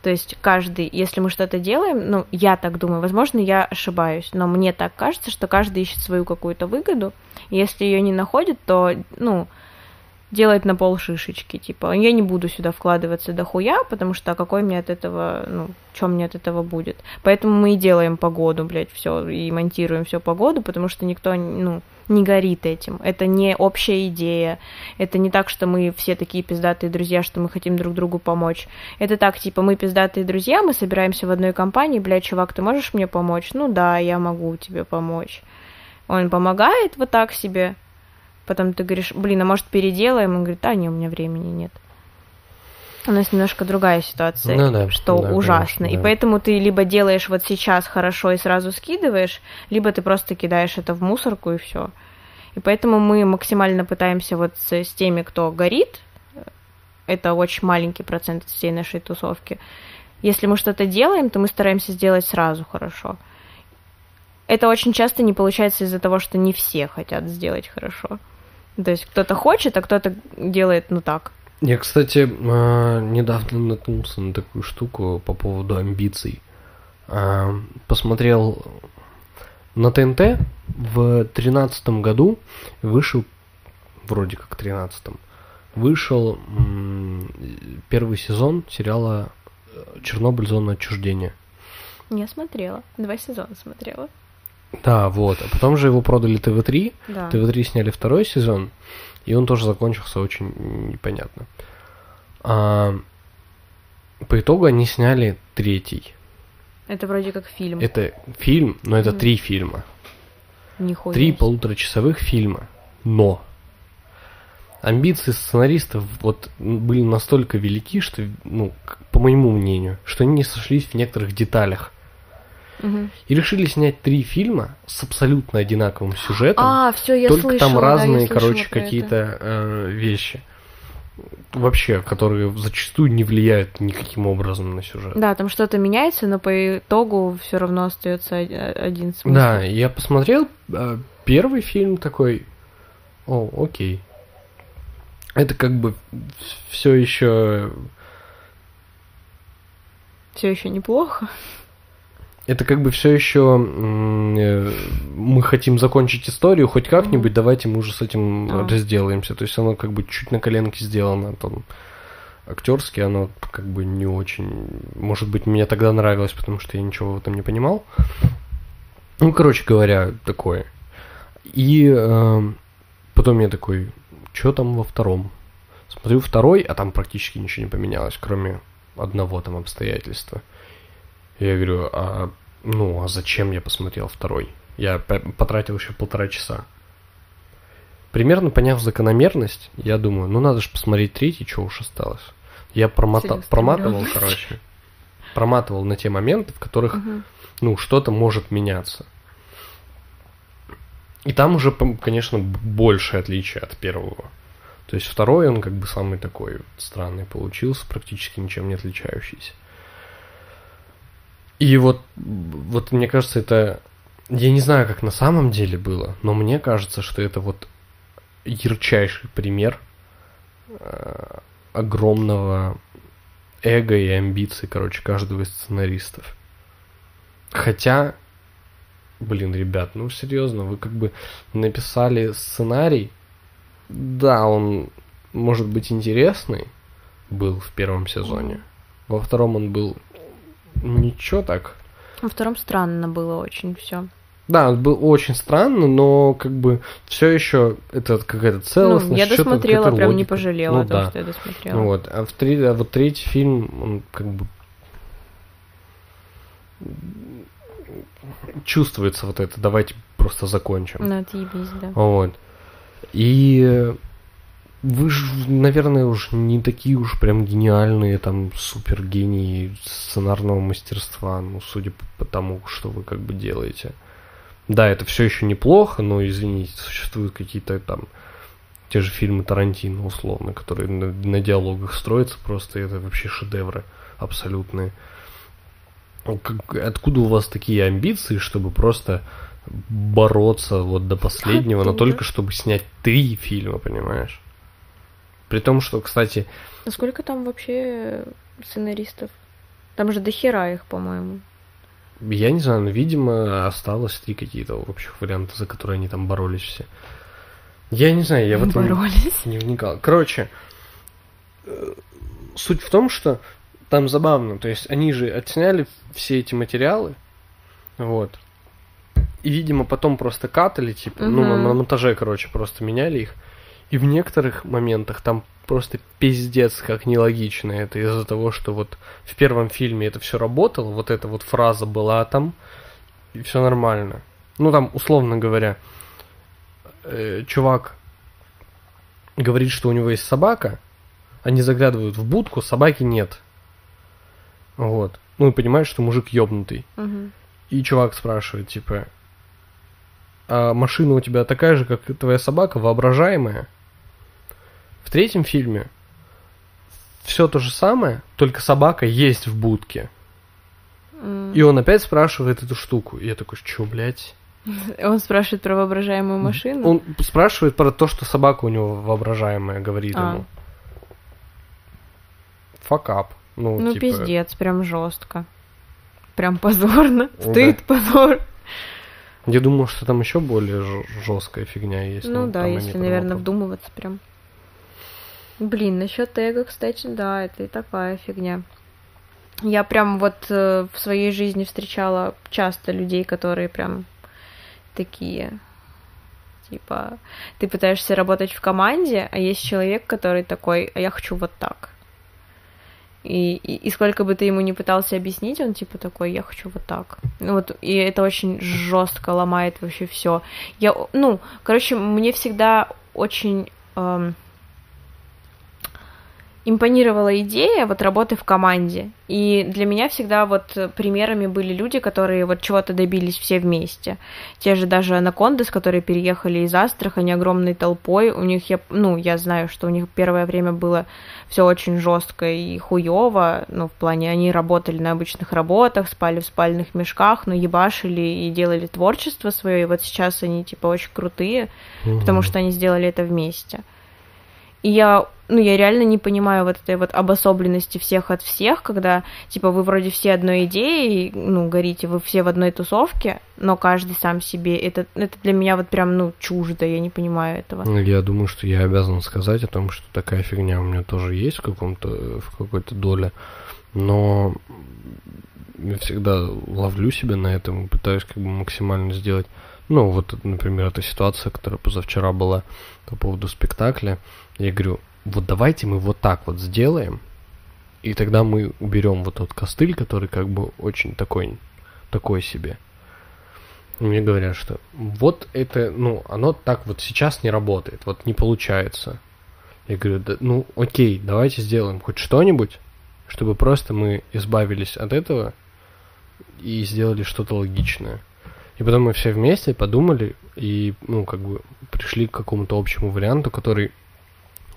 То есть каждый, если мы что-то делаем, ну, я так думаю, возможно, я ошибаюсь, но мне так кажется, что каждый ищет свою какую-то выгоду, и если ее не находит, то, ну, делать на пол шишечки, типа, я не буду сюда вкладываться до хуя, потому что какой мне от этого, ну, что мне от этого будет. Поэтому мы и делаем погоду, блядь, все, и монтируем все погоду, потому что никто, ну, не горит этим. Это не общая идея. Это не так, что мы все такие пиздатые друзья, что мы хотим друг другу помочь. Это так, типа, мы пиздатые друзья, мы собираемся в одной компании, блядь, чувак, ты можешь мне помочь? Ну да, я могу тебе помочь. Он помогает вот так себе, Потом ты говоришь, блин, а может переделаем? Он говорит, а, не, у меня времени нет. У нас немножко другая ситуация, ну, да, что да, ужасно. Конечно, да. И поэтому ты либо делаешь вот сейчас хорошо и сразу скидываешь, либо ты просто кидаешь это в мусорку и все. И поэтому мы максимально пытаемся вот с, с теми, кто горит, это очень маленький процент всей нашей тусовки. Если мы что-то делаем, то мы стараемся сделать сразу хорошо. Это очень часто не получается из-за того, что не все хотят сделать хорошо. То есть кто-то хочет, а кто-то делает, ну так. Я, кстати, а, недавно наткнулся на такую штуку по поводу амбиций. А, посмотрел на ТНТ в тринадцатом году вышел, вроде как тринадцатом, вышел первый сезон сериала «Чернобыль. Зона отчуждения». Не смотрела. Два сезона смотрела. Да, вот. А потом же его продали ТВ-3. Да. ТВ-3 сняли второй сезон, и он тоже закончился очень непонятно. А, по итогу они сняли третий. Это вроде как фильм. Это фильм, но это mm. три фильма. Нихуя. Три полуторачасовых фильма. Но амбиции сценаристов вот были настолько велики, что, ну, по моему мнению, что они не сошлись в некоторых деталях. И решили снять три фильма с абсолютно одинаковым сюжетом. А, все, я Только слышала, там разные, да, короче, какие-то э, вещи. Вообще, которые зачастую не влияют никаким образом на сюжет. Да, там что-то меняется, но по итогу все равно остается один смысл. Да, я посмотрел э, первый фильм такой. О, окей. Это как бы все еще. Все еще неплохо это как бы все еще э, мы хотим закончить историю хоть как-нибудь, давайте мы уже с этим oh. разделаемся. То есть оно как бы чуть на коленке сделано там актерски, оно как бы не очень. Может быть, мне тогда нравилось, потому что я ничего в этом не понимал. Ну, короче говоря, такое. И э, потом я такой, что там во втором? Смотрю второй, а там практически ничего не поменялось, кроме одного там обстоятельства. Я говорю, а ну, а зачем я посмотрел второй? Я потратил еще полтора часа. Примерно поняв закономерность, я думаю, ну надо же посмотреть третий, что уж осталось. Я промота- проматывал, короче, проматывал на те моменты, в которых, угу. ну, что-то может меняться. И там уже, конечно, больше отличие от первого. То есть второй, он как бы самый такой странный получился, практически ничем не отличающийся. И вот, вот мне кажется, это... Я не знаю, как на самом деле было, но мне кажется, что это вот ярчайший пример э, огромного эго и амбиций, короче, каждого из сценаристов. Хотя, блин, ребят, ну серьезно, вы как бы написали сценарий, да, он может быть интересный был в первом сезоне, во втором он был Ничего так. Во втором странно было очень все. Да, было очень странно, но как бы все еще это какая-то целостность. Ну, я досмотрела, прям логика. не пожалела ну, о том, да. что я досмотрела. Вот. А, в три, а вот третий фильм, он как бы чувствуется вот это. Давайте просто закончим. Ну, отъебись, да. Вот. И вы же, наверное, уж не такие уж прям гениальные, там, супер гении сценарного мастерства, ну, судя по тому, что вы как бы делаете. Да, это все еще неплохо, но, извините, существуют какие-то там те же фильмы Тарантино, условно, которые на, на диалогах строятся просто, это вообще шедевры абсолютные. Как, откуда у вас такие амбиции, чтобы просто бороться вот до последнего, но только чтобы снять три фильма, понимаешь? При том, что, кстати... А сколько там вообще сценаристов? Там же дохера их, по-моему. Я не знаю, но, видимо, осталось три какие-то общих варианта, за которые они там боролись все. Я не знаю, я в этом боролись. не вникал. Короче, э, суть в том, что там забавно, то есть они же отсняли все эти материалы, вот, и, видимо, потом просто катали, типа, угу. ну, на, на монтаже, короче, просто меняли их. И в некоторых моментах там просто пиздец как нелогично это из-за того, что вот в первом фильме это все работало, вот эта вот фраза была там, и все нормально. Ну, там, условно говоря, э, чувак говорит, что у него есть собака, они заглядывают в будку, собаки нет. Вот. Ну и понимаешь, что мужик ёбнутый. Угу. И чувак спрашивает, типа, а машина у тебя такая же, как твоя собака, воображаемая? В третьем фильме все то же самое, только собака есть в будке. Mm. И он опять спрашивает эту штуку. И я такой, что, блядь? Он спрашивает про воображаемую машину? Он спрашивает про то, что собака у него воображаемая, говорит а. ему. Факап. Ну, ну типа... пиздец, прям жестко. Прям позорно. Стыд, да. позор. Я думал, что там еще более жесткая фигня есть. Ну да, если, наверное, вдумываться прям. Блин, насчет тега, кстати, да, это и такая фигня. Я прям вот э, в своей жизни встречала часто людей, которые прям такие, типа, ты пытаешься работать в команде, а есть человек, который такой, а я хочу вот так. И, и, и сколько бы ты ему не пытался объяснить, он типа такой, я хочу вот так. Ну вот, и это очень жестко ломает вообще все. Я, ну, короче, мне всегда очень эм, импонировала идея вот работы в команде. И для меня всегда вот примерами были люди, которые вот чего-то добились все вместе. Те же даже Анакондас, которые переехали из Астрахани огромной толпой. У них, я, ну, я знаю, что у них первое время было все очень жестко и хуево. Ну, в плане, они работали на обычных работах, спали в спальных мешках, но ебашили и делали творчество свое. И вот сейчас они, типа, очень крутые, угу. потому что они сделали это вместе. И я, ну, я реально не понимаю вот этой вот обособленности всех от всех, когда, типа, вы вроде все одной идеей, ну, горите, вы все в одной тусовке, но каждый сам себе. Это, это для меня вот прям, ну, чуждо, я не понимаю этого. Ну, я думаю, что я обязан сказать о том, что такая фигня у меня тоже есть в каком-то, в какой-то доле, но я всегда ловлю себя на этом и пытаюсь как бы максимально сделать ну, вот, например, эта ситуация, которая позавчера была по поводу спектакля. Я говорю, вот давайте мы вот так вот сделаем, и тогда мы уберем вот тот костыль, который как бы очень такой, такой себе. Мне говорят, что вот это, ну, оно так вот сейчас не работает, вот не получается. Я говорю, да, ну, окей, давайте сделаем хоть что-нибудь, чтобы просто мы избавились от этого и сделали что-то логичное. И потом мы все вместе подумали и, ну, как бы пришли к какому-то общему варианту, который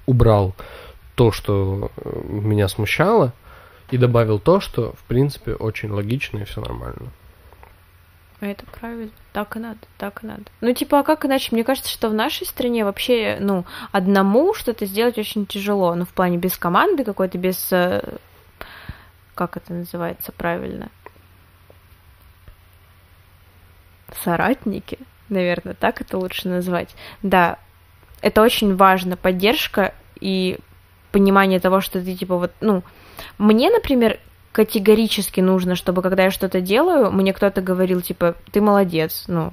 убрал то, что э, меня смущало, и добавил то, что, в принципе, очень логично и все нормально. Это правильно. Так и надо, так и надо. Ну, типа, а как иначе? Мне кажется, что в нашей стране вообще, ну, одному что-то сделать очень тяжело. Ну, в плане без команды какой-то, без... Э, как это называется правильно? Соратники, наверное, так это лучше назвать. Да, это очень важно, поддержка и понимание того, что ты типа вот, ну, мне, например, категорически нужно, чтобы когда я что-то делаю, мне кто-то говорил, типа, ты молодец, ну,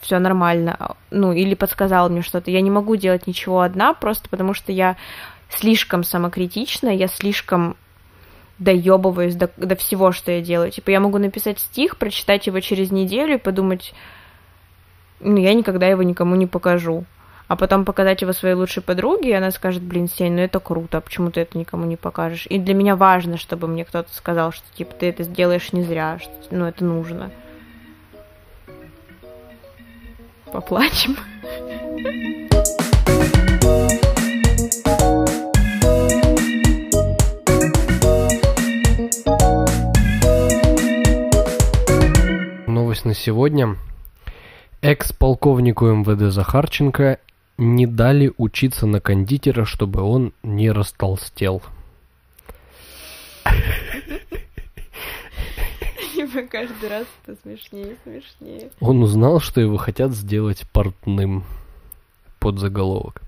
все нормально, ну, или подсказал мне что-то. Я не могу делать ничего одна, просто потому что я слишком самокритична, я слишком доебываюсь до, до всего, что я делаю. Типа, я могу написать стих, прочитать его через неделю и подумать, ну, я никогда его никому не покажу. а потом показать его своей лучшей подруге, и она скажет, блин, Сень, ну это круто, а почему ты это никому не покажешь? И для меня важно, чтобы мне кто-то сказал, что, типа, ты это сделаешь не зря, что, ну, это нужно. Поплачем. Новость на сегодня. Экс-полковнику МВД Захарченко не дали учиться на кондитера, чтобы он не растолстел. Типа каждый раз это смешнее и смешнее. Он узнал, что его хотят сделать портным. Под заголовок.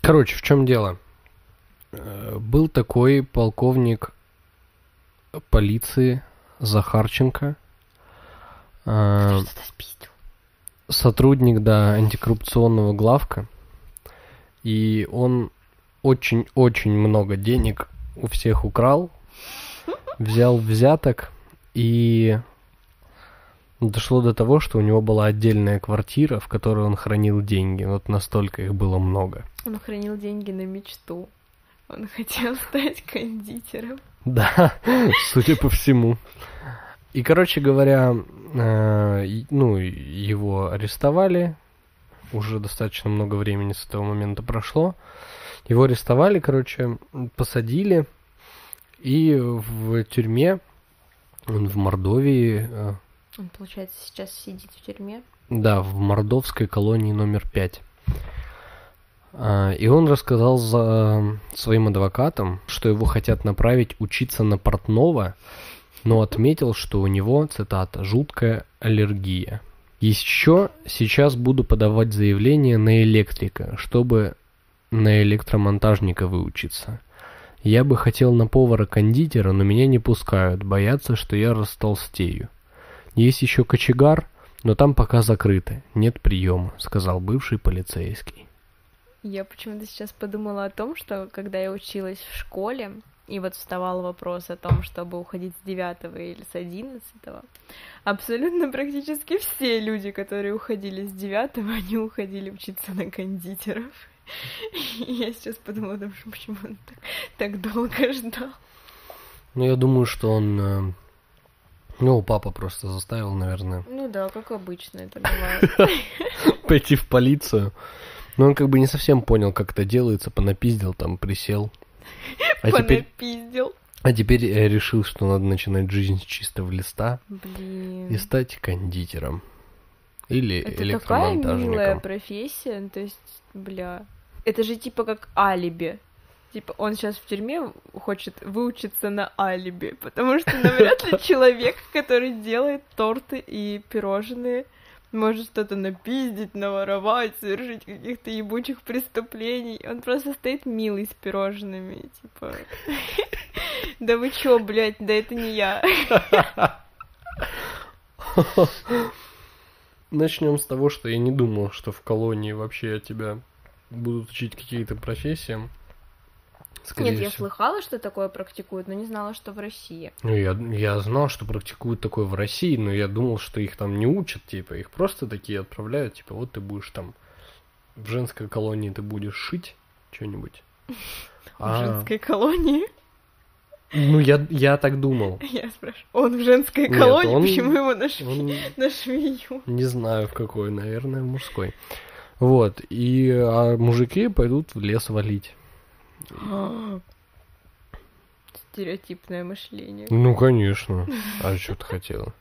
Короче, в чем дело? Э, Был такой полковник полиции Захарченко. Э, сотрудник, да, антикоррупционного главка. И он очень-очень много денег у всех украл, взял взяток и дошло до того, что у него была отдельная квартира, в которой он хранил деньги. Вот настолько их было много. Он хранил деньги на мечту. Он хотел стать кондитером. Да, судя по всему. И, короче говоря, э, ну, его арестовали. Уже достаточно много времени с этого момента прошло. Его арестовали, короче, посадили. И в тюрьме, он в Мордовии, э, Он, получается, сейчас сидит в тюрьме. да, в мордовской колонии номер пять. А, И он рассказал за своим адвокатам, что его хотят направить учиться на портного, но отметил, что у него, цитата, «жуткая аллергия». Еще сейчас буду подавать заявление на электрика, чтобы на электромонтажника выучиться. Я бы хотел на повара-кондитера, но меня не пускают, боятся, что я растолстею. Есть еще кочегар, но там пока закрыто, нет приема, сказал бывший полицейский. Я почему-то сейчас подумала о том, что когда я училась в школе, и вот вставал вопрос о том, чтобы уходить с девятого или с одиннадцатого, абсолютно практически все люди, которые уходили с девятого, они уходили учиться на кондитеров. И я сейчас подумала о том, что почему он так, так долго ждал. Ну, я думаю, что он... э, Ну, папа просто заставил, наверное, Ну да, как обычно это бывает. пойти в полицию. Но он как бы не совсем понял, как это делается, понапиздил там, присел. А теперь, Понапиздил. а теперь э, решил, что надо начинать жизнь с чистого листа и Блин. стать кондитером. Или Это такая милая электромонтажником. профессия, то есть, бля, это же типа как алиби. Типа он сейчас в тюрьме хочет выучиться на алиби, потому что навряд ли человек, который делает торты и пирожные, может что-то напиздить, наворовать, совершить каких-то ебучих преступлений. Он просто стоит милый с пирожными, типа... Да вы чё, блядь, да это не я. Начнем с того, что я не думал, что в колонии вообще тебя будут учить какие-то профессиям. Скорее Нет, я всего. слыхала, что такое практикуют, но не знала, что в России. Ну, я, я знал, что практикуют такое в России, но я думал, что их там не учат, типа, их просто такие отправляют, типа, вот ты будешь там в женской колонии ты будешь шить что-нибудь. В А, женской колонии. ну, я, я так думал. Я спрашиваю, он в женской Нет, колонии, он- почему его на, шве- Он на швею? не знаю в какой, наверное, в мужской. Вот, и а мужики пойдут в лес валить. Стереотипное мышление. Ну, конечно. А что ты хотела?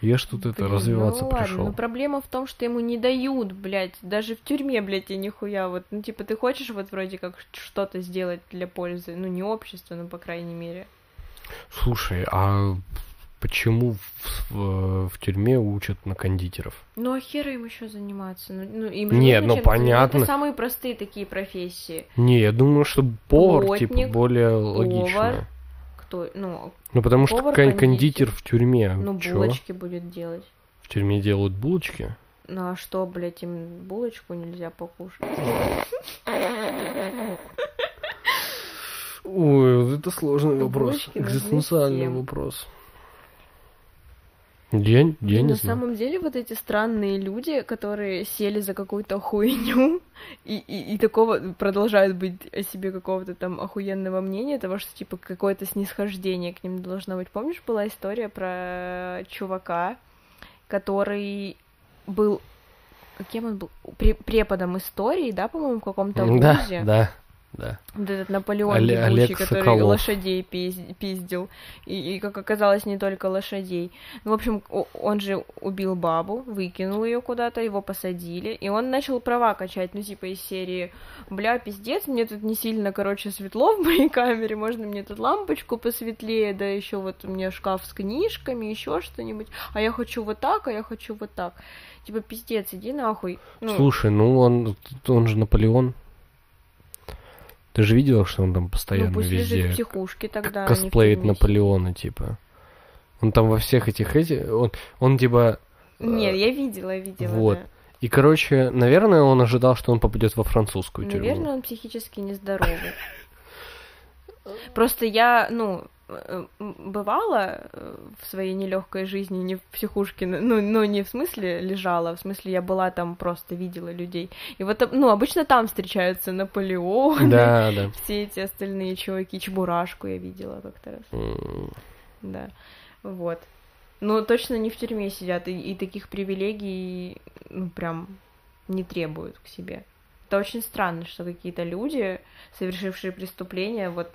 Я ж тут это развиваться ну, ладно, пришел. но проблема в том, что ему не дают, блядь, даже в тюрьме, блядь, и нихуя, вот, ну, типа, ты хочешь вот вроде как что-то сделать для пользы, ну, не общества, ну, по крайней мере. Слушай, а почему в, в- в тюрьме учат на кондитеров? Ну, а хера им еще заниматься? Ну, ну, им же Нет, ну, понятно. Это самые простые такие профессии. Не, я думаю, что повар, типа, Плотник, более логично. Кто, ну, Ну, потому что повар, кон- кондитер. в тюрьме. ну, Чё? булочки будет делать. В тюрьме делают булочки? Ну а что, блядь, им булочку нельзя покушать? Ой, это сложный вопрос. Экзистенциальный вопрос. Я, я И на знаю. самом деле вот эти странные люди, которые сели за какую-то хуйню и, и, и такого продолжают быть о себе какого-то там охуенного мнения, того, что типа какое-то снисхождение к ним должно быть. Помнишь, была история про чувака, который был кем он был? Пре- преподом истории, да, по-моему, в каком-то вузе. да, да. Вот этот Наполеон Оле- ебучий, Олег который Соколов. лошадей пиз- пиздил. И, и, как оказалось, не только лошадей. Ну, в общем, он же убил бабу, выкинул ее куда-то, его посадили, и он начал права качать, ну, типа из серии, бля, пиздец, мне тут не сильно, короче, светло в моей камере, можно мне тут лампочку посветлее, да еще вот у меня шкаф с книжками, еще что-нибудь, а я хочу вот так, а я хочу вот так. Типа, пиздец, иди нахуй. Ну, Слушай, ну он, он же Наполеон. Ты же видела, что он там ну, постоянно пусть везде лежит в психушке тогда. а косплеит Наполеона, типа. Он там во всех этих эти, он, он типа, Нет, э, я видела, я видела. вот. да. и короче, наверное, он ожидал, что он попадет во французскую тюрьму. Наверное, он психически нездоровый. Просто я, ну, бывала э, в своей нелегкой жизни не в психушке, ну, ну, не в смысле лежала, в смысле я была там, просто видела людей. И вот, э, ну, обычно там встречаются Наполеон, Да, да. все эти остальные чуваки, Чебурашку я видела как-то раз, М, да, вот. Ну, точно не в тюрьме сидят, и, и таких привилегий, ну, прям не требуют к себе. Это очень странно, что какие-то люди, совершившие преступления, вот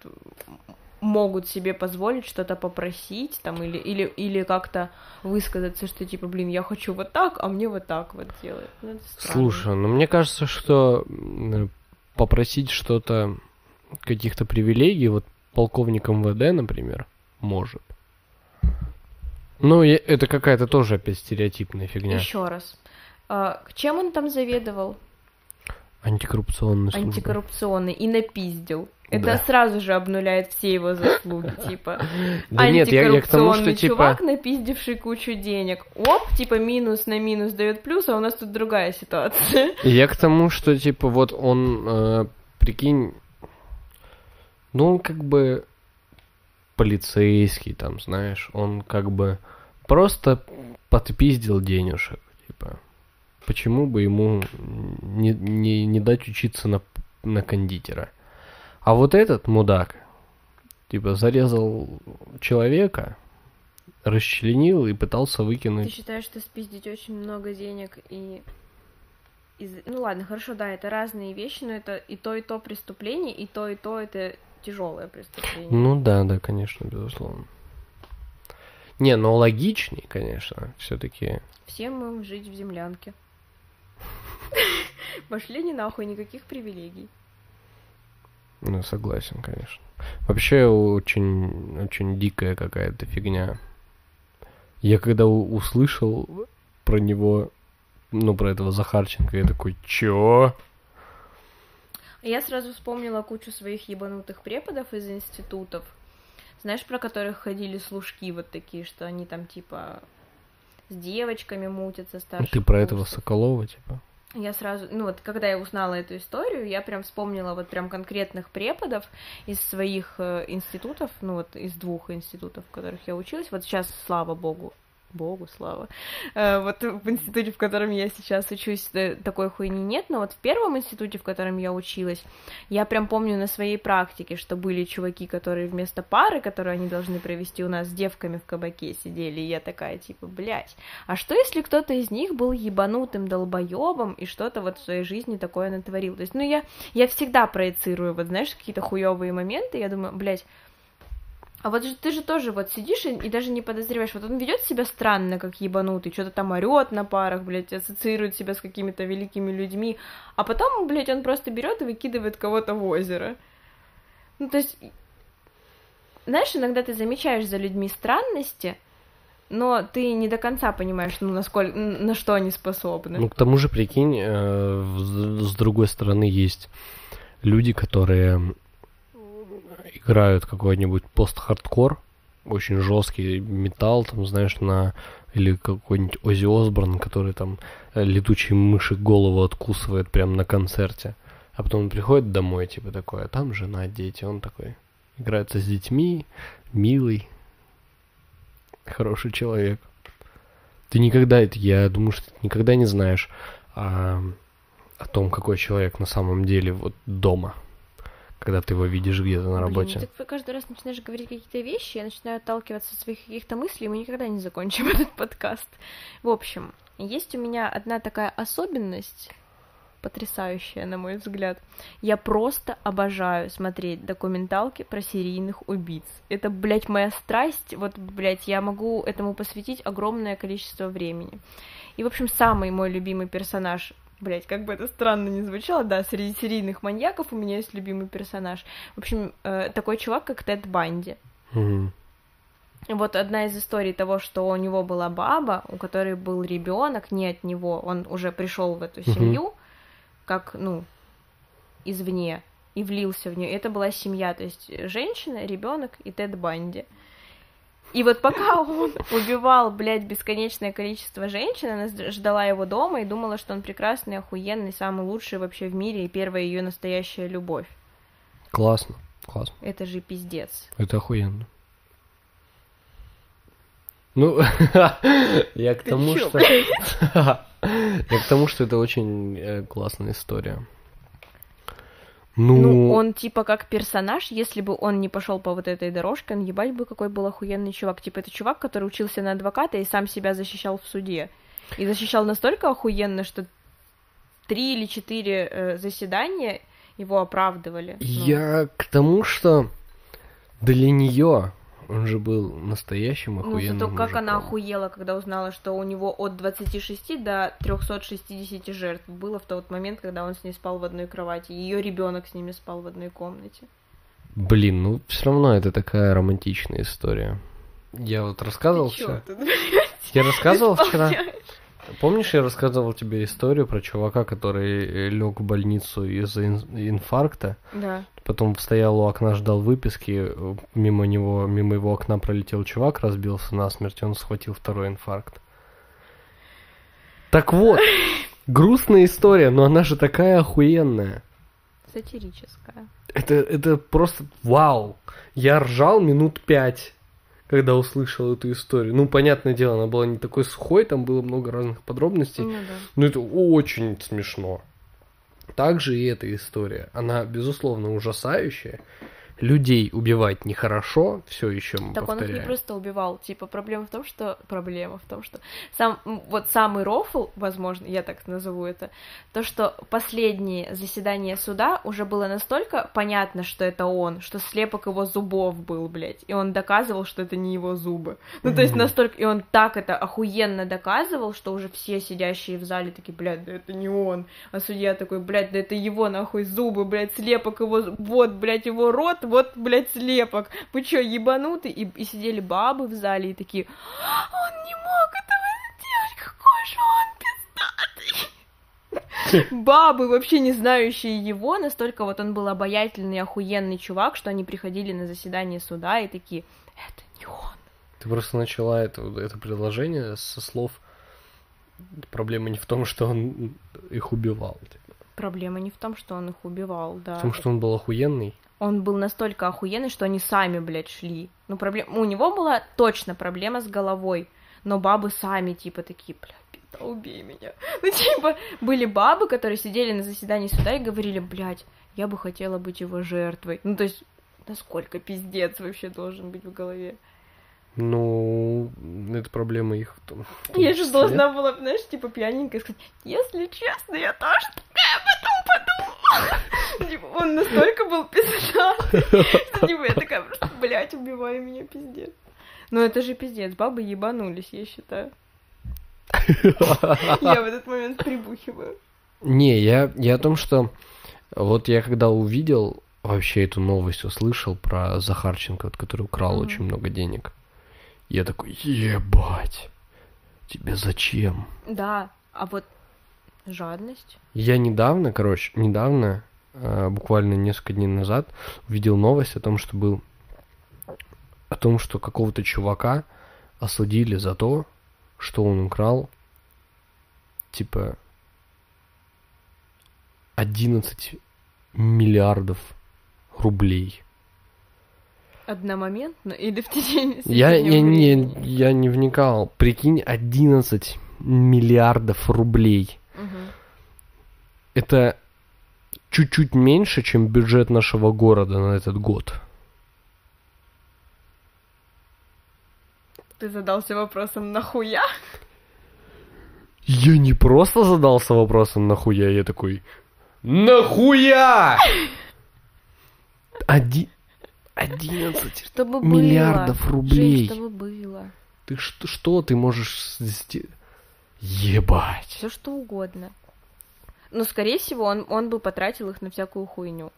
могут себе позволить что-то попросить там или, или, или как-то высказаться, что типа, блин, я хочу вот так, а мне вот так вот делать. Ну. Слушай, ну мне кажется, что попросить что-то, каких-то привилегий, вот полковник МВД, например, может. Ну, это какая-то тоже опять стереотипная фигня. Еще раз. А, чем он там заведовал? Антикоррупционная служба. Антикоррупционный. И напиздил. Это Да. сразу же обнуляет все его заслуги, типа. Да нет, я, я к тому, что типа... чувак, напиздивший кучу денег. Оп, типа минус на минус дает плюс, а у нас тут другая ситуация. Я к тому, что типа вот он, э, прикинь, ну он как бы полицейский там, знаешь, он как бы просто подпиздил денежек, типа. Почему бы ему не, не, не дать учиться на, на кондитера? А вот этот мудак, типа, зарезал человека, расчленил и пытался Ты выкинуть. считаешь, что спиздить очень много денег и... из- Ну ладно, хорошо, да, это разные вещи, но это и то, и то преступление, и то, и то это тяжелое преступление. Ну да, да, конечно, безусловно. Не, но логичней, конечно, все-таки. Всем мы жить в землянке. Пошли не нахуй, никаких привилегий. Ну, согласен, конечно. Вообще очень, очень дикая какая-то фигня. Я когда услышал про него, ну, про этого Захарченко, я такой, чё? Я сразу вспомнила кучу своих ебанутых преподов из институтов. Знаешь, про которых ходили служки вот такие, что они там типа с девочками мутятся старше. Ты про этого Соколова, типа? Я сразу, ну вот, когда я узнала эту историю, я прям вспомнила вот прям конкретных преподов из своих э, институтов, ну вот из двух институтов, в которых я училась. Вот сейчас, слава богу, богу, слава. Э, вот в институте, в котором я сейчас учусь, э, такой хуйни нет, но вот в первом институте, в котором я училась, я прям помню на своей практике, что были чуваки, которые вместо пары, которую они должны провести у нас с девками в кабаке сидели, и я такая, типа, блядь, а что если кто-то из них был ебанутым долбоебом и что-то вот в своей жизни такое натворил? То есть, ну, я, я всегда проецирую, вот, знаешь, какие-то хуевые моменты, я думаю, блядь, а вот же ты же тоже вот сидишь и, и даже не подозреваешь, вот он ведет себя странно, как ебанутый, что-то там орет на парах, блядь, ассоциирует себя с какими-то великими людьми, а потом, блядь, он просто берет и выкидывает кого-то в озеро. Ну, то есть, знаешь, иногда ты замечаешь за людьми странности, но ты не до конца понимаешь, ну, насколько, на что они способны. Ну, к тому же, прикинь, э, с другой стороны есть люди, которые играют какой-нибудь пост-хардкор, очень жесткий металл, там, знаешь, на или какой-нибудь Оззи Осборн, который там э, летучие мыши голову откусывает прямо на концерте. А потом он приходит домой, типа такой, а там жена, дети, он такой играется с детьми, милый, хороший человек. Ты никогда, я думаю, что ты никогда не знаешь о, о том, какой человек на самом деле вот дома, когда ты его видишь где-то на работе. Блин, ну, ты каждый раз начинаешь говорить какие-то вещи, я начинаю отталкиваться от своих каких-то мыслей, и мы никогда не закончим этот подкаст. В общем, есть у меня одна такая особенность, потрясающая, на мой взгляд. Я просто обожаю смотреть документалки про серийных убийц. Это, блядь, моя страсть. Вот, блядь, я могу этому посвятить огромное количество времени. И, в общем, самый мой любимый персонаж Блять, как бы это странно не звучало, да, среди серийных маньяков у меня есть любимый персонаж. В общем, э, такой чувак, как Тед Банди. Мгм. Вот одна из историй того, что у него была баба, у которой был ребенок, не от него, он уже пришел в эту семью, как, ну, извне, и влился в нее. Это была семья, то есть женщина, ребенок и Тед Банди. И вот пока он убивал, блядь, бесконечное количество женщин, она ждала его дома и думала, что он прекрасный, охуенный, самый лучший вообще в мире и первая ее настоящая любовь. Классно, классно. Это же пиздец. Это охуенно. Ну, я к тому, что... Я к тому, что это очень э, классная история. Ну, Ну, он типа как персонаж, если бы он не пошел по вот этой дорожке, он ебать бы какой был охуенный чувак. Типа это чувак, который учился на адвоката и сам себя защищал в суде. И защищал настолько охуенно, что три или четыре э, заседания его оправдывали. Ну, я к тому, что для нее он же был настоящим Ну, охуенным зато как она мужиком. охуела, когда узнала, что у него от 26 до 360 жертв было в тот момент, когда он с ней спал в одной кровати. Ее ребенок с ними спал в одной комнате. Блин, ну все равно это такая романтичная история. Я вот рассказывал Ты вчера. тут, Я рассказывал вчера. Помнишь, я рассказывал тебе историю про чувака, который лег в больницу из-за ин- инфаркта, Да. Потом стоял у окна, ждал выписки, мимо него, мимо его окна пролетел чувак, разбился насмерть, он схватил второй инфаркт. Так вот, грустная история, но она же такая охуенная. Сатирическая. Это, это просто вау. Я ржал минут пять, когда услышал эту историю. Ну, понятное дело, она была не такой сухой, там было много разных подробностей. Ну да. Но это очень смешно. Также и эта история. Она, безусловно, ужасающая. Людей убивать нехорошо, все еще мы Так он их не повторяем. просто убивал. Типа, проблема в том, что... Проблема в том, что... Сам, вот самый рофл, возможно, я так назову это, то, что последнее заседание суда уже было настолько понятно, что это он, что слепок его зубов был, блядь, и он доказывал, что это не его зубы. Ну, то есть настолько... И он так это охуенно доказывал, что уже все сидящие в зале такие, блядь, да это не он. А судья такой, блядь, да это его нахуй зубы, блядь, слепок его... Вот, блядь, его рот, вот, блядь, слепок. Вы чё, ебануты? И, и сидели бабы в зале и такие, он не мог этого сделать, какой же он пиздатый. Бабы, вообще не знающие его, настолько вот он был обаятельный, охуенный чувак, что они приходили на заседание суда и такие, это не он. Ты просто начала это, это предложение со слов Проблема не в том, что он их убивал. типа. Проблема не в том, что он их убивал, да. В том, что он был охуенный. Он был настолько охуенный, что они сами, блядь, шли. Ну, проблема... У него была точно проблема с головой. Но бабы сами, типа, такие, блядь, пизда, убей меня. Ну, типа, были бабы, которые сидели на заседании суда и говорили, блядь, я бы хотела быть его жертвой. Ну, то есть, насколько пиздец вообще должен быть в голове. Ну, это проблема их в том. Я же должна была, знаешь, типа, пьяненькая сказать, если честно, я тоже такая об этом подумала. Типа, он настолько был пиздатый, что, типа, я такая просто, блядь, убивай меня, пиздец. Ну, это же пиздец, бабы ебанулись, я считаю. Я в этот момент прибухиваю. Не, я, я о том, что вот я когда увидел вообще эту новость, услышал про Захарченко, вот, который украл Мгм. очень много денег, я такой, ебать, тебе зачем? Да, а вот жадность. Я недавно, короче, недавно, э, буквально несколько дней назад, увидел новость о том, что был о том, что какого-то чувака осудили за то, что он украл типа 11 миллиардов рублей. Одномоментно или в течение Я, я, не, я не вникал. Прикинь, 11 миллиардов рублей. Мгм. Это чуть-чуть меньше, чем бюджет нашего города на этот год. Ты задался вопросом нахуя? Я не просто задался вопросом нахуя, я такой Нахуя? Оди... 11 Чтобы миллиардов было. рублей. Жень, чтобы было. Ты что, что ты можешь сделать? Ебать. Все что угодно. Но, скорее всего, он, он бы потратил их на всякую хуйню.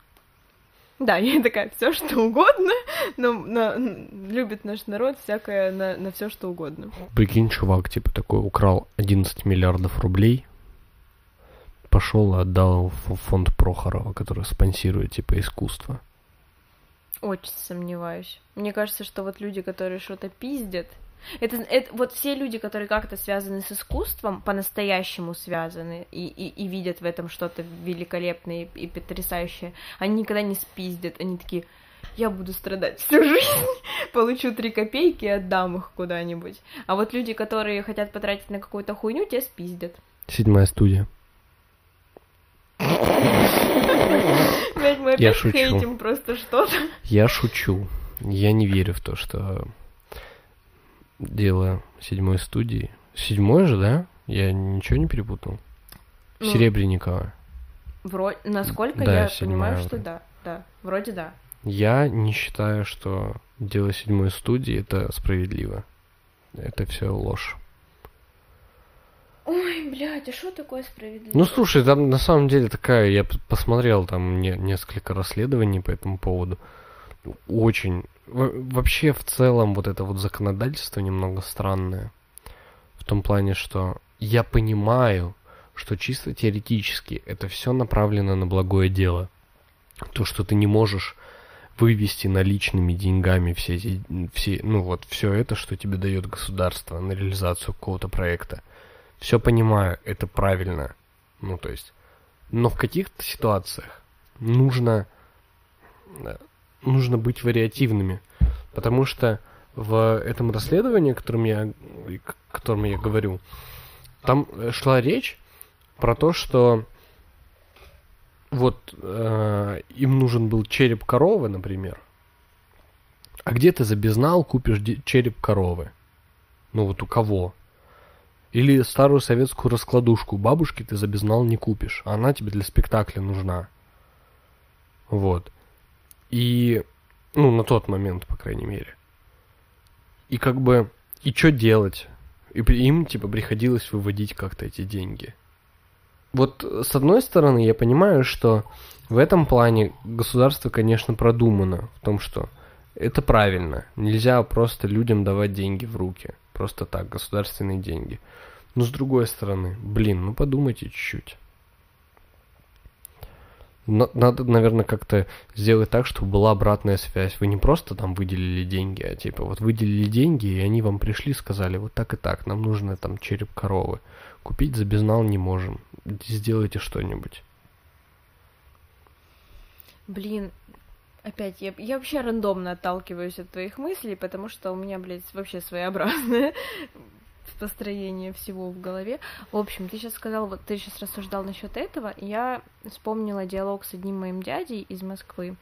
Да, я такая, все что угодно, но на- любит наш народ всякое на, на все что угодно. Прикинь, чувак, типа, такой украл 11 миллиардов рублей, пошел и отдал в фонд Прохорова, который спонсирует, типа, искусство. Очень сомневаюсь. Мне кажется, что вот люди, которые что-то пиздят, это, это вот все люди, которые как-то связаны с искусством, по-настоящему связаны и, и, и видят в этом что-то великолепное и, и потрясающее, они никогда не спиздят, они такие, я буду страдать всю жизнь, получу три копейки и отдам их куда-нибудь. А вот люди, которые хотят потратить на какую-то хуйню, те спиздят. Седьмая студия. Блядь, мы Я опять шучу. хейтим просто что-то. Я шучу. Я не верю в то, что дело седьмой студии. Седьмой же, да? Я ничего не перепутал. Ну, Серебряникова. Вроде, насколько Да, я понимаю, что вроде. да, да, вроде да. Я не считаю, что дело седьмой студии это справедливо. Это все ложь. Ой, блядь, а что такое справедливо? Ну слушай, там на самом деле такая, я посмотрел там не- несколько расследований по этому поводу. Очень. Во- Вообще в целом вот это вот законодательство немного странное. В том плане, что я понимаю, что чисто теоретически это все направлено на благое дело. То, что ты не можешь вывести наличными деньгами все эти, все, ну вот, все это, что тебе дает государство на реализацию какого-то проекта. Все понимаю, это правильно. Ну, то есть. Но в каких-то ситуациях нужно, э, нужно быть вариативными. Потому что в этом расследовании, о котором я, котором я говорю, там э, шла речь про то, что вот э, им нужен был череп коровы, например. А где ты за безнал купишь череп коровы? Ну вот у кого? Или старую советскую раскладушку бабушки ты за безнал не купишь, она тебе для спектакля нужна. Вот. И, ну, на тот момент, по крайней мере. И как бы, и что делать? И им, типа, приходилось выводить как-то эти деньги. Вот, с одной стороны, я понимаю, что в этом плане государство, конечно, продумано в том, что это правильно. Нельзя просто людям давать деньги в руки. Просто так, государственные деньги. Но с другой стороны, блин, ну подумайте чуть-чуть. На- Надо, наверное, как-то сделать так, чтобы была обратная связь. Вы не просто там выделили деньги, а типа вот выделили деньги, и они вам пришли, сказали, вот так и так, нам нужно там череп коровы. Купить за безнал не можем. Сделайте что-нибудь. Блин, опять, я, я вообще рандомно отталкиваюсь от твоих мыслей, потому что у меня, блядь, вообще своеобразное построение всего в голове. В общем, ты сейчас сказал, вот ты сейчас рассуждал насчет этого, и я вспомнила диалог с одним моим дядей из Москвы,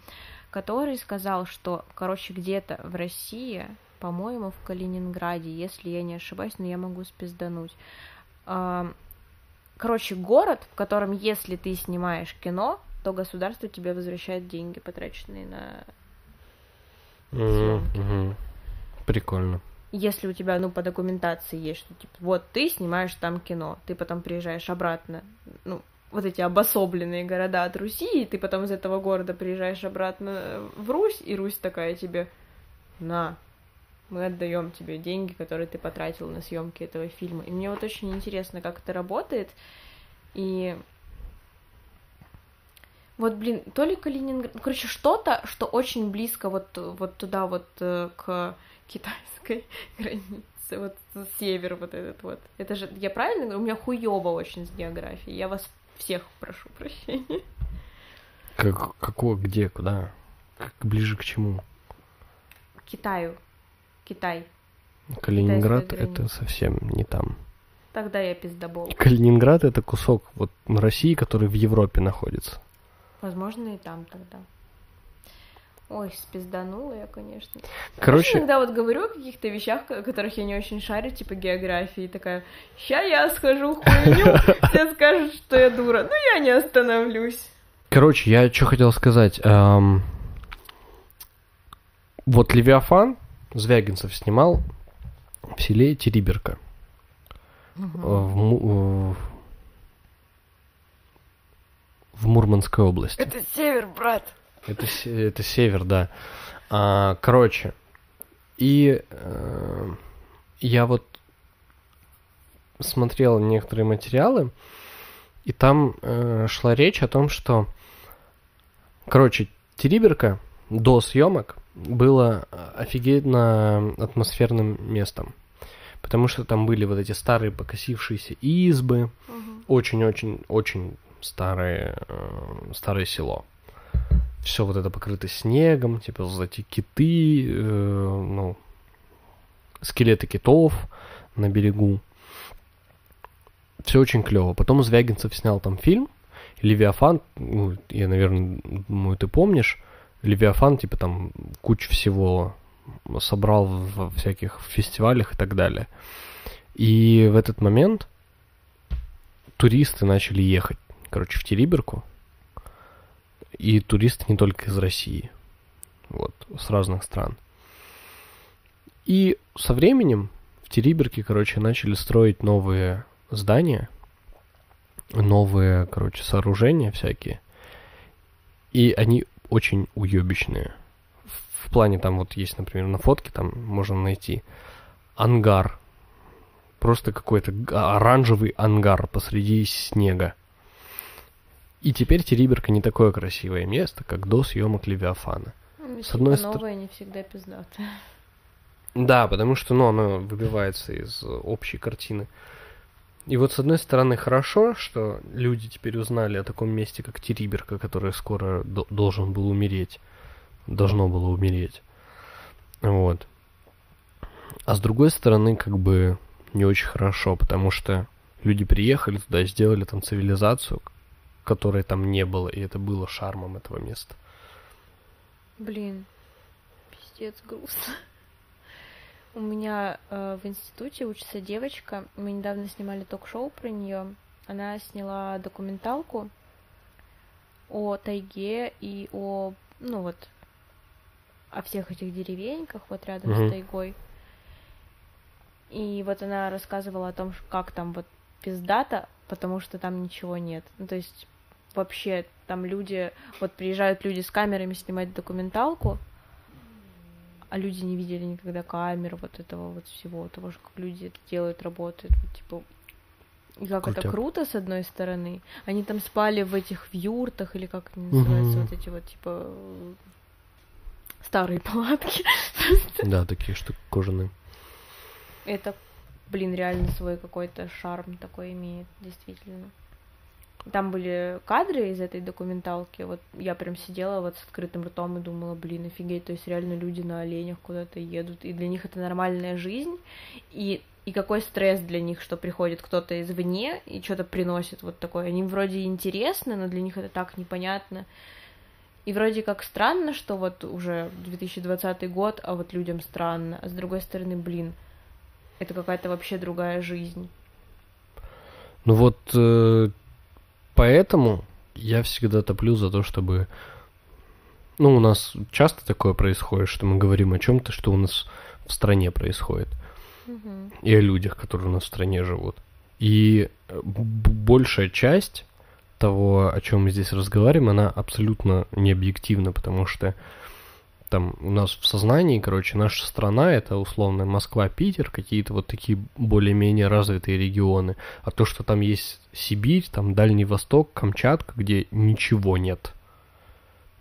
который сказал, что, короче, где-то в России, по-моему, в Калининграде, если я не ошибаюсь, но я могу спиздануть, а, короче, город, в котором, если ты снимаешь кино, то государство тебе возвращает деньги, потраченные на... Мгм. Прикольно. Если у тебя, ну, по документации есть, что, типа, вот ты снимаешь там кино, ты потом приезжаешь обратно, ну, вот эти обособленные города от Руси, и ты потом из этого города приезжаешь обратно в Русь, и Русь такая тебе, на, мы отдаем тебе деньги, которые ты потратил на съемки этого фильма. И мне вот очень интересно, как это работает. И вот, блин, то ли Калининград... Короче, что-то, что очень близко вот, вот туда вот э, к китайской границе, вот север вот этот вот. Это же, я правильно говорю? У меня хуёво очень с географией. Я вас всех прошу прощения. Как, какого, где, куда? Как ближе к чему? Китаю. Китай. Калининград это совсем не там. Тогда я пиздобол. Калининград это кусок вот России, который в Европе находится. Возможно, и там тогда. Ой, спизданула я, конечно. Знаешь, Короче, иногда вот говорю о каких-то вещах, о которых я не очень шарю, типа географии, и такая, ща я схожу в хуйню, все скажут, что я дура, но я не остановлюсь. короче, я что хотел сказать. эм, вот Левиафан Звягинцев снимал в селе Териберка. э, в, э, в Мурманской области. Это север, брат. Это, это север, да. А, короче, и э, я вот смотрел некоторые материалы, и там э, шла речь о том, что, короче, Териберка до съемок было офигенно атмосферным местом. Потому что там были вот эти старые покосившиеся избы, очень-очень-очень старое, э, старое село. Все вот это покрыто снегом, типа вот эти киты, э, ну, скелеты китов на берегу. Все очень клево. Потом Звягинцев снял там фильм, Левиафан, ну, я, наверное, думаю, ты помнишь, Левиафан, типа там кучу всего собрал во всяких фестивалях и так далее. И в этот момент туристы начали ехать, короче, в Териберку. И туристы не только из России, вот, с разных стран. И со временем в Териберке, короче, начали строить новые здания, новые, короче, сооружения всякие. И они очень уебищные. В плане там вот есть, например, на фотке там можно найти ангар. Просто какой-то оранжевый ангар посреди снега. И теперь Териберка не такое красивое место, как до съемок Левиафана. С одной стор- новое не всегда пиздатое. Да, потому что, ну, оно выбивается из общей картины. И вот, с одной стороны, хорошо, что люди теперь узнали о таком месте, как Териберка, которое скоро до- должен был умереть. Должно было умереть. Вот. А с другой стороны, как бы не очень хорошо, потому что люди приехали туда сделали там цивилизацию, которой там не было, и это было шармом этого места. Блин, пиздец грустно. У меня э, в институте учится девочка. Мы недавно снимали ток-шоу про нее. Она сняла документалку о тайге и о, ну вот, о всех этих деревеньках вот рядом Мгм. с тайгой. И вот она рассказывала о том, как там вот пиздата, потому что там ничего нет. Ну, то есть вообще там люди, вот приезжают люди с камерами снимать документалку, а люди не видели никогда камер, вот этого вот всего, того как люди это делают, работают, вот, типа, и как это Крутяк. круто, с одной стороны. Они там спали в этих в юртах, или как они называются, Мгм. вот эти вот, типа, старые палатки. Да, такие штуки кожаные. Это, блин, реально свой какой-то шарм такой имеет, действительно. Там были кадры из этой документалки, вот я прям сидела вот с открытым ртом и думала, блин, офигеть, то есть реально люди на оленях куда-то едут, и для них это нормальная жизнь, и, и какой стресс для них, что приходит кто-то извне и что-то приносит вот такое. Они вроде интересны, но для них это так непонятно. И вроде как странно, что вот уже 2020 год, а вот людям странно, а с другой стороны, блин, это какая-то вообще другая жизнь. Ну вот э, поэтому я всегда топлю за то, чтобы... Ну, у нас часто такое происходит, что мы говорим о чем-то, что у нас в стране происходит. И о людях, которые у нас в стране живут. И э, большая часть того, о чем мы здесь разговариваем, она абсолютно не объективна, потому что там у нас в сознании, короче, наша страна это условно Москва, Питер, какие-то вот такие более-менее развитые регионы. А то, что там есть Сибирь, там Дальний Восток, Камчатка, где ничего нет.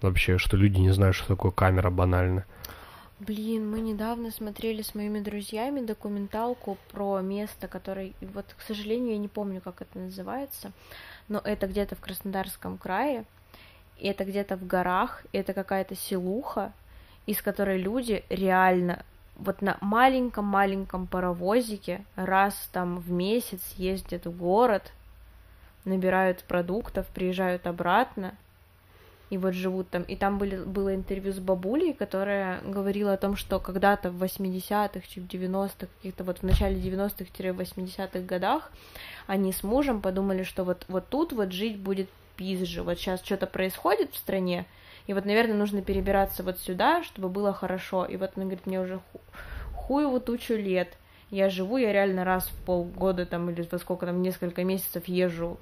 Вообще, что люди не знают, что такое камера банально. Блин, мы недавно смотрели с моими друзьями документалку про место, которое, вот, к сожалению, я не помню, как это называется, но это где-то в Краснодарском крае, и это где-то в горах, и это какая-то селуха, из которой люди реально вот на маленьком-маленьком паровозике раз там в месяц ездят в город, набирают продуктов, приезжают обратно, и вот живут там. И там были, было интервью с бабулей, которая говорила о том, что когда-то в 80-х, чуть в 90-х, каких-то вот в начале 90-х-80-х годах они с мужем подумали, что вот, вот тут вот жить будет пизже, вот сейчас что-то происходит в стране, и вот, наверное, нужно перебираться вот сюда, чтобы было хорошо. И вот она говорит, мне уже ху хуеву тучу лет. Я живу, я реально раз в полгода там или во сколько там, несколько месяцев езжу,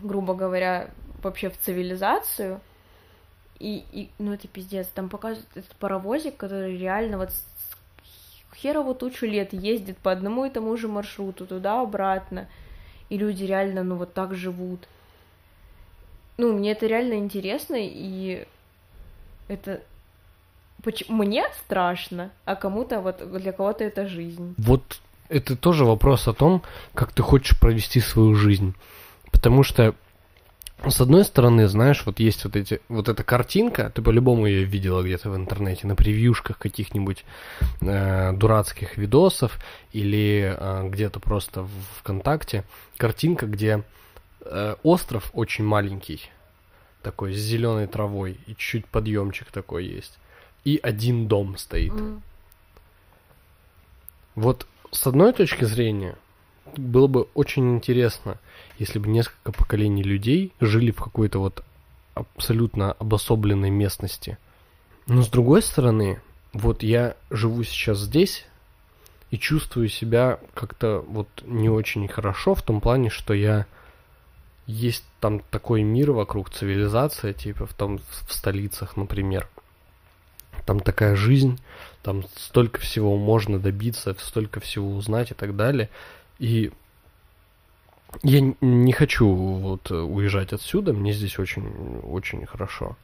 грубо говоря, вообще в цивилизацию. И, и ну это пиздец, там показывают этот паровозик, который реально вот херову тучу лет ездит по одному и тому же маршруту, туда-обратно. И люди реально, ну, вот так живут ну, мне это реально интересно, и это мне страшно, а кому-то вот для кого-то это жизнь. Вот это тоже вопрос о том, как ты хочешь провести свою жизнь. Потому что с одной стороны, знаешь, вот есть вот эти, вот эта картинка, ты по-любому ее видела где-то в интернете, на превьюшках каких-нибудь э, дурацких видосов или э, где-то просто в ВКонтакте, картинка, где остров очень маленький, такой с зеленой травой, и чуть-чуть подъемчик такой есть. И один дом стоит. Mm. Вот с одной точки зрения было бы очень интересно, если бы несколько поколений людей жили в какой-то вот абсолютно обособленной местности. Но с другой стороны, вот я живу сейчас здесь и чувствую себя как-то вот не очень хорошо в том плане, что я есть там такой мир вокруг, цивилизация, типа в том в столицах, например. Там такая жизнь, там столько всего можно добиться, столько всего узнать и так далее. И я не хочу вот уезжать отсюда, мне здесь очень, очень хорошо.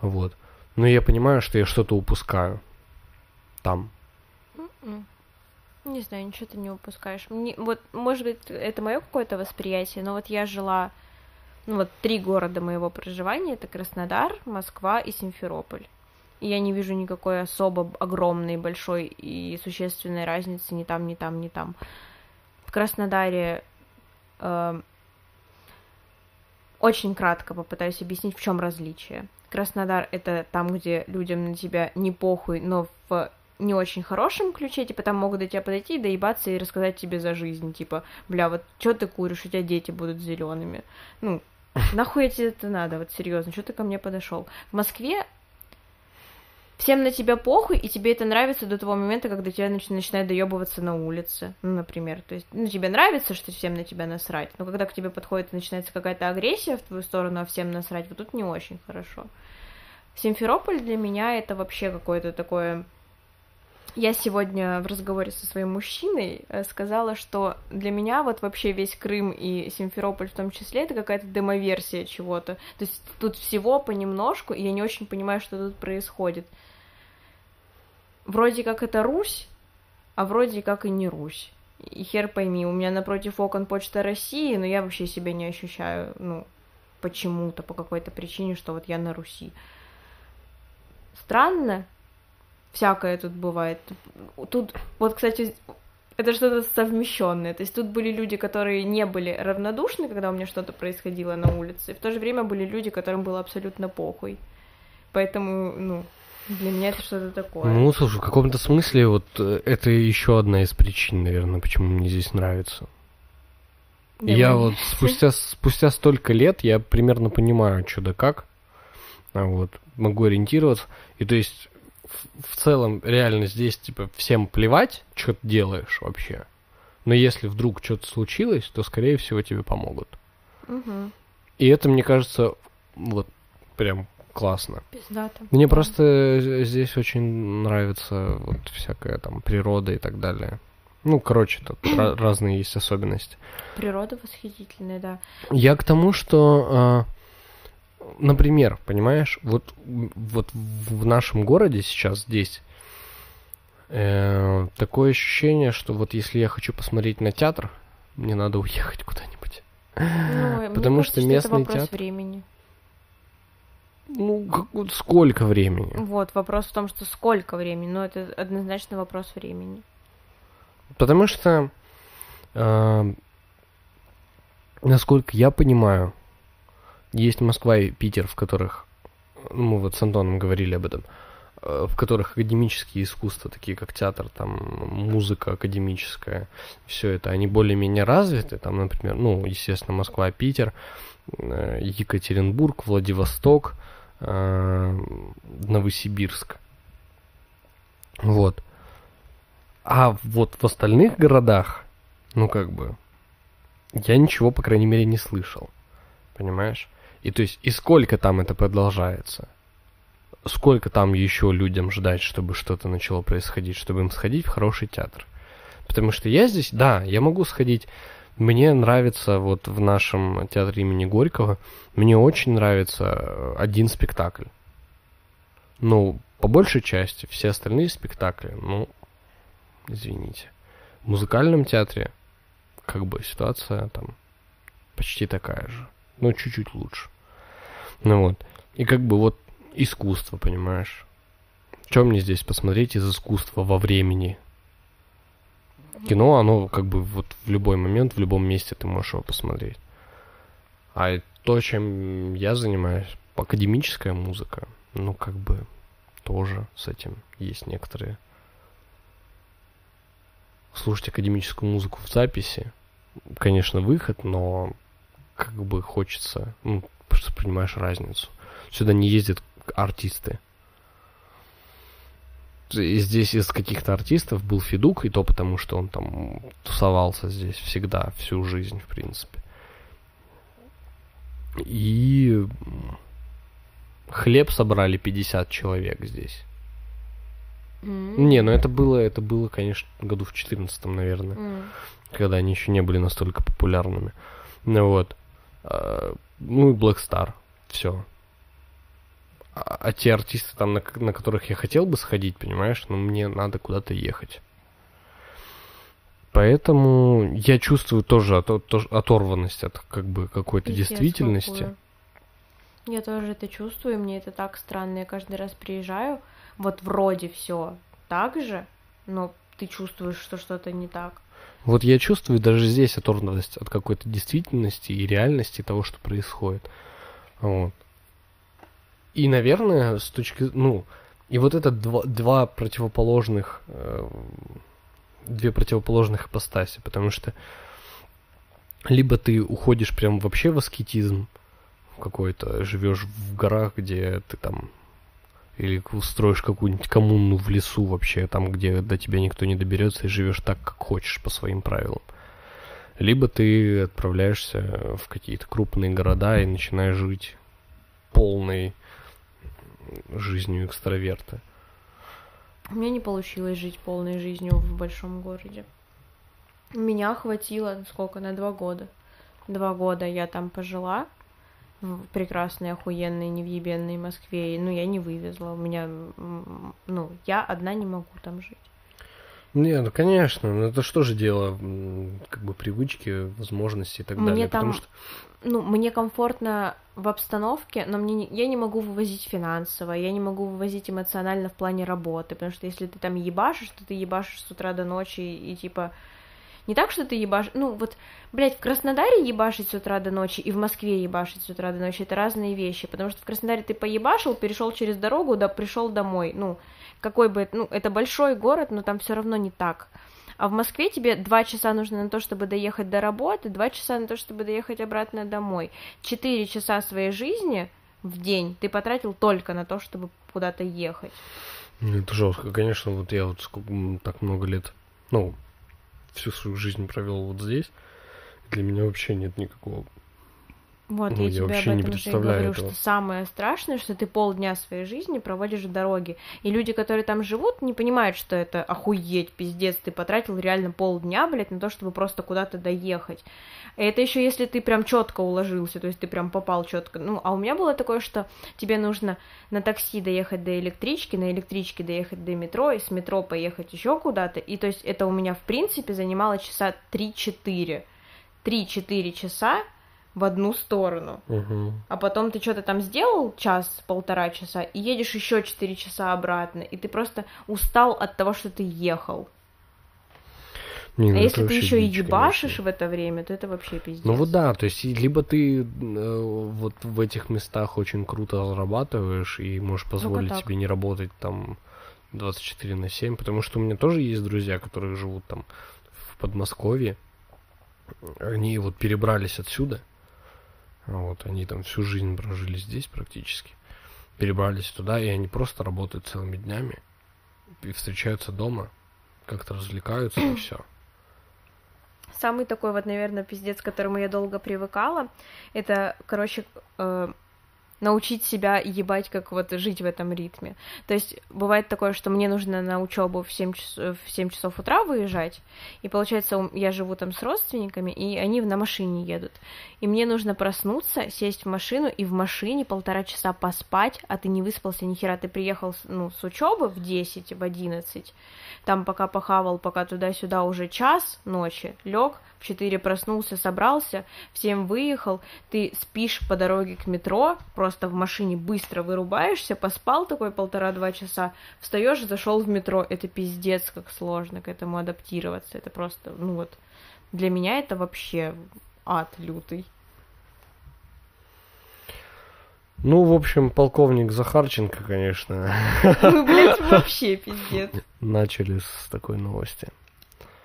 Вот. Но я понимаю, что я что-то упускаю там. Mm-mm. Не знаю, ничего ты не упускаешь. Мне, вот, может быть, это мое какое-то восприятие, но вот я жила, ну вот три города моего проживания, это Краснодар, Москва и Симферополь. И я не вижу никакой особо огромной, большой и существенной разницы ни там, ни там, ни там. В Краснодаре э, очень кратко попытаюсь объяснить, в чем различие. Краснодар это там, где людям на тебя не похуй, но в не очень хорошем ключе, типа, там могут до тебя подойти, доебаться и рассказать тебе за жизнь, типа, бля, вот что ты куришь, у тебя дети будут зелеными. Ну, нахуй тебе это надо, вот серьезно, что ты ко мне подошел? В Москве всем на тебя похуй, и тебе это нравится до того момента, когда тебя нач- начинают доебываться на улице, ну, например. То есть, ну, тебе нравится, что всем на тебя насрать, но когда к тебе подходит и начинается какая-то агрессия в твою сторону, а всем насрать, вот тут не очень хорошо. Симферополь для меня это вообще какое-то такое я сегодня в разговоре со своим мужчиной э, сказала, что для меня вот вообще весь Крым и Симферополь в том числе это какая-то демоверсия чего-то. То есть тут всего понемножку, и я не очень понимаю, что тут происходит. Вроде как это Русь, а вроде как и не Русь. И хер пойми, у меня напротив окон Почта России, но я вообще себя не ощущаю, ну, почему-то, по какой-то причине, что вот я на Руси. Странно, всякое тут бывает. Тут, вот, кстати, это что-то совмещенное. То есть тут были люди, которые не были равнодушны, когда у меня что-то происходило на улице, и в то же время были люди, которым было абсолютно похуй. Поэтому, ну, для меня это что-то такое. Ну, слушай, в каком-то смысле вот э, это еще одна из причин, наверное, почему мне здесь нравится. Да я вот спустя, спустя столько лет я примерно понимаю, что да как. А вот, могу ориентироваться. И то есть в целом реально здесь типа всем плевать, что ты делаешь вообще. Но если вдруг что-то случилось, то скорее всего тебе помогут. Угу. И это, мне кажется, вот прям классно. Пиздато. Мне да. просто здесь очень нравится вот всякая там природа и так далее. Ну, короче, тут разные есть особенности. Природа восхитительная, да. Я к тому, что а, например, понимаешь, вот, вот в нашем городе сейчас здесь э, такое ощущение, что вот если я хочу посмотреть на театр, мне надо уехать куда-нибудь. Ну, Потому что кажется, местный что театр. времени. Ну, как, вот сколько времени? Вот, вопрос в том, что сколько времени, но это однозначно вопрос времени. Потому что, э, насколько я понимаю, есть Москва и Питер, в которых, ну, мы вот с Антоном говорили об этом, э, в которых академические искусства, такие как театр, там, музыка академическая, все это, они более-менее развиты, там, например, ну, естественно, Москва, Питер, э, Екатеринбург, Владивосток, э, Новосибирск. Вот. А вот в остальных городах, ну как бы, я ничего, по крайней мере, не слышал. Понимаешь? И то есть, и сколько там это продолжается? Сколько там еще людям ждать, чтобы что-то начало происходить, чтобы им сходить в хороший театр? Потому что я здесь, да, я могу сходить. Мне нравится вот в нашем театре имени Горького, мне очень нравится э, один спектакль. Ну, по большей части, все остальные спектакли, ну, извините. В музыкальном театре, как бы, ситуация там почти такая же. Но чуть-чуть лучше. Ну вот. И как бы вот искусство, понимаешь? Что мне здесь посмотреть из искусства во времени? Кино, оно как бы вот в любой момент, в любом месте ты можешь его посмотреть. А то, чем я занимаюсь, академическая музыка, ну как бы тоже с этим есть некоторые. Слушать академическую музыку в записи, конечно, выход, но как бы хочется, ну, просто понимаешь разницу. Сюда не ездят артисты. И здесь из каких-то артистов был Федук, и то потому, что он там тусовался здесь всегда, всю жизнь, в принципе. И хлеб собрали 50 человек здесь. Mm. Не, ну это было, это было, конечно, году в 14 наверное, mm. когда они еще не были настолько популярными. Ну вот. А, ну и Black Star. Все. А, а те артисты, там, на, на которых я хотел бы сходить, понимаешь, ну мне надо куда-то ехать. Поэтому я чувствую тоже от, от, оторванность от как бы какой-то действительности. Какую? Я тоже это чувствую, мне это так странно. Я каждый раз приезжаю, вот вроде все так же, но ты чувствуешь, что что-то не так. Вот я чувствую даже здесь оторванность от какой-то действительности и реальности того, что происходит. Вот. И, наверное, с точки... Ну, и вот это два, два противоположных... Э, две противоположных ипостаси, потому что либо ты уходишь прям вообще в аскетизм какой-то, живешь в горах, где ты там или устроишь какую-нибудь коммуну в лесу вообще, там, где до тебя никто не доберется, и живешь так, как хочешь, по своим правилам. Либо ты отправляешься в какие-то крупные города и начинаешь жить полной жизнью экстраверта. У меня не получилось жить полной жизнью в большом городе. Меня хватило, сколько, на два года. Два года я там пожила, в прекрасной, охуенной, невъебенной Москве, и, ну, я не вывезла, у меня, ну, я одна не могу там жить. Не, ну конечно, ну это что же дело, как бы привычки, возможности и так мне далее. Там, потому что... Ну, мне комфортно в обстановке, но мне не, я не могу вывозить финансово, я не могу вывозить эмоционально в плане работы, потому что если ты там ебашишь, то ты ебашишь с утра до ночи и, и типа не так, что ты ебашь... Ну, вот, блядь, в Краснодаре ебашить с утра до ночи и в Москве ебашить с утра до ночи — это разные вещи, потому что в Краснодаре ты поебашил, перешел через дорогу, да пришел домой. Ну, какой бы... Ну, это большой город, но там все равно не так. А в Москве тебе два часа нужно на то, чтобы доехать до работы, два часа на то, чтобы доехать обратно домой. Четыре часа своей жизни в день ты потратил только на то, чтобы куда-то ехать. Это жестко, конечно, вот я вот так много лет, ну, всю свою жизнь провел вот здесь. Для меня вообще нет никакого вот, ну, я, я тебе вообще об этом не же и говорю, этого. что самое страшное, что ты полдня своей жизни проводишь в дороге. И люди, которые там живут, не понимают, что это охуеть, пиздец, ты потратил реально полдня, блядь, на то, чтобы просто куда-то доехать. И это еще если ты прям четко уложился, то есть ты прям попал четко. Ну, а у меня было такое, что тебе нужно на такси доехать до электрички, на электричке доехать до метро, и с метро поехать еще куда-то. И то есть это у меня, в принципе, занимало часа 3-4. 3-4 часа в одну сторону. Угу. А потом ты что-то там сделал час-полтора часа и едешь еще четыре часа обратно, и ты просто устал от того, что ты ехал. Не, ну а если ты еще и ебашишь конечно. в это время, то это вообще пиздец. Ну вот да, то есть либо ты э, вот в этих местах очень круто зарабатываешь и можешь позволить так. себе не работать там 24 на 7, потому что у меня тоже есть друзья, которые живут там в Подмосковье. Они вот перебрались отсюда. Вот, они там всю жизнь прожили здесь практически. Перебрались туда, и они просто работают целыми днями. И встречаются дома, как-то развлекаются, и все. Самый такой вот, наверное, пиздец, к которому я долго привыкала, это, короче, э, научить себя ебать, как вот жить в этом ритме. То есть бывает такое, что мне нужно на учебу в 7, часов, в 7 часов утра выезжать, и получается, я живу там с родственниками, и они на машине едут. И мне нужно проснуться, сесть в машину и в машине полтора часа поспать, а ты не выспался ни хера, ты приехал ну, с учебы в 10, в 11, там пока похавал, пока туда-сюда уже час ночи, лег, в 4 проснулся, собрался, в 7 выехал, ты спишь по дороге к метро, просто в машине быстро вырубаешься, поспал такой полтора-два часа, встаешь, зашел в метро, это пиздец, как сложно к этому адаптироваться, это просто, ну вот, для меня это вообще ад лютый. Ну, в общем, полковник Захарченко, конечно, Ну, блядь, вообще пиздец. начали с такой новости.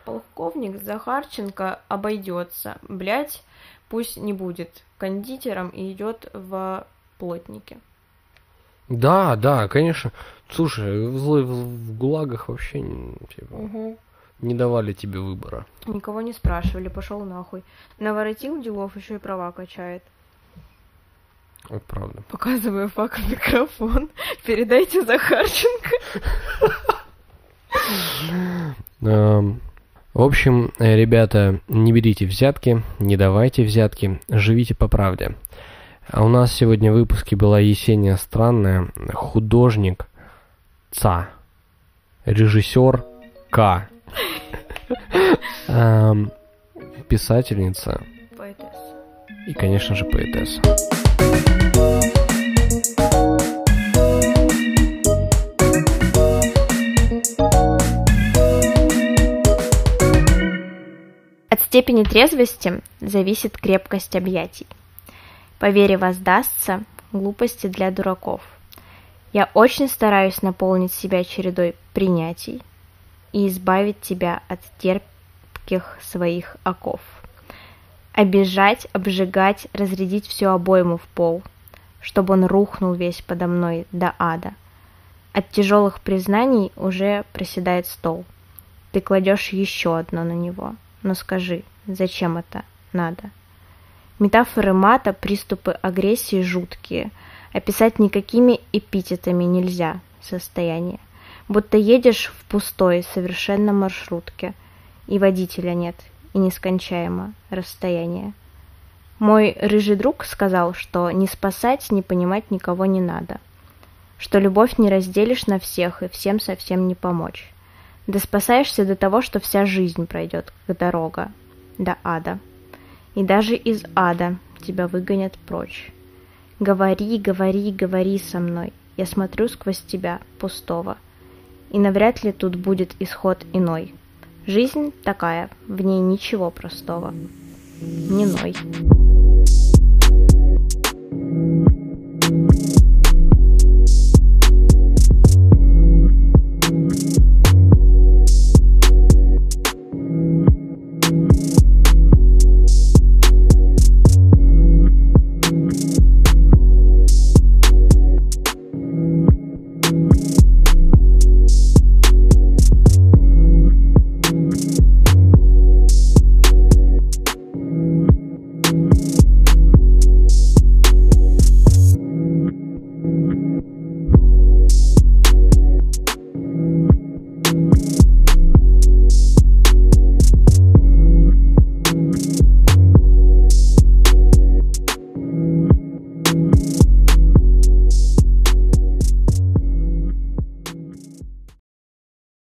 Полковник Захарченко обойдется, блять, пусть не будет кондитером и идет в плотники. Да, да, конечно. Слушай, в, зло- в- ГУЛАГах вообще типа, не давали тебе выбора. Никого не спрашивали, пошел нахуй. Наворотил делов, еще и права качает. Вот правда. Показываю факт микрофон. Передайте Захарченко. Эм, В общем, э, ребята, не берите взятки, не давайте взятки, живите по правде. А у нас сегодня в выпуске была Есения Странная, художник Ца, режиссер К, эм, писательница и, конечно же, поэтесса. От степени трезвости зависит крепкость объятий. По вере воздастся глупости для дураков. Я очень стараюсь наполнить себя чередой принятий и избавить тебя от терпких своих оков. Обижать, обжигать, разрядить всю обойму в пол, чтобы он рухнул весь подо мной до ада. От тяжелых признаний уже проседает стол. Ты кладешь еще одно на него. Но скажи, зачем это надо? Метафоры мата, приступы агрессии жуткие. Описать никакими эпитетами нельзя состояние. Будто едешь в пустой, совершенно маршрутке, и водителя нет, и нескончаемо расстояние. Мой рыжий друг сказал, что не спасать, не понимать никого не надо, что любовь не разделишь на всех и всем совсем не помочь. Да спасаешься до того, что вся жизнь пройдет, как дорога, до ада. И даже из ада тебя выгонят прочь. Говори, говори, говори со мной. Я смотрю сквозь тебя, пустого. И навряд ли тут будет исход иной. Жизнь такая, в ней ничего простого. Не ной.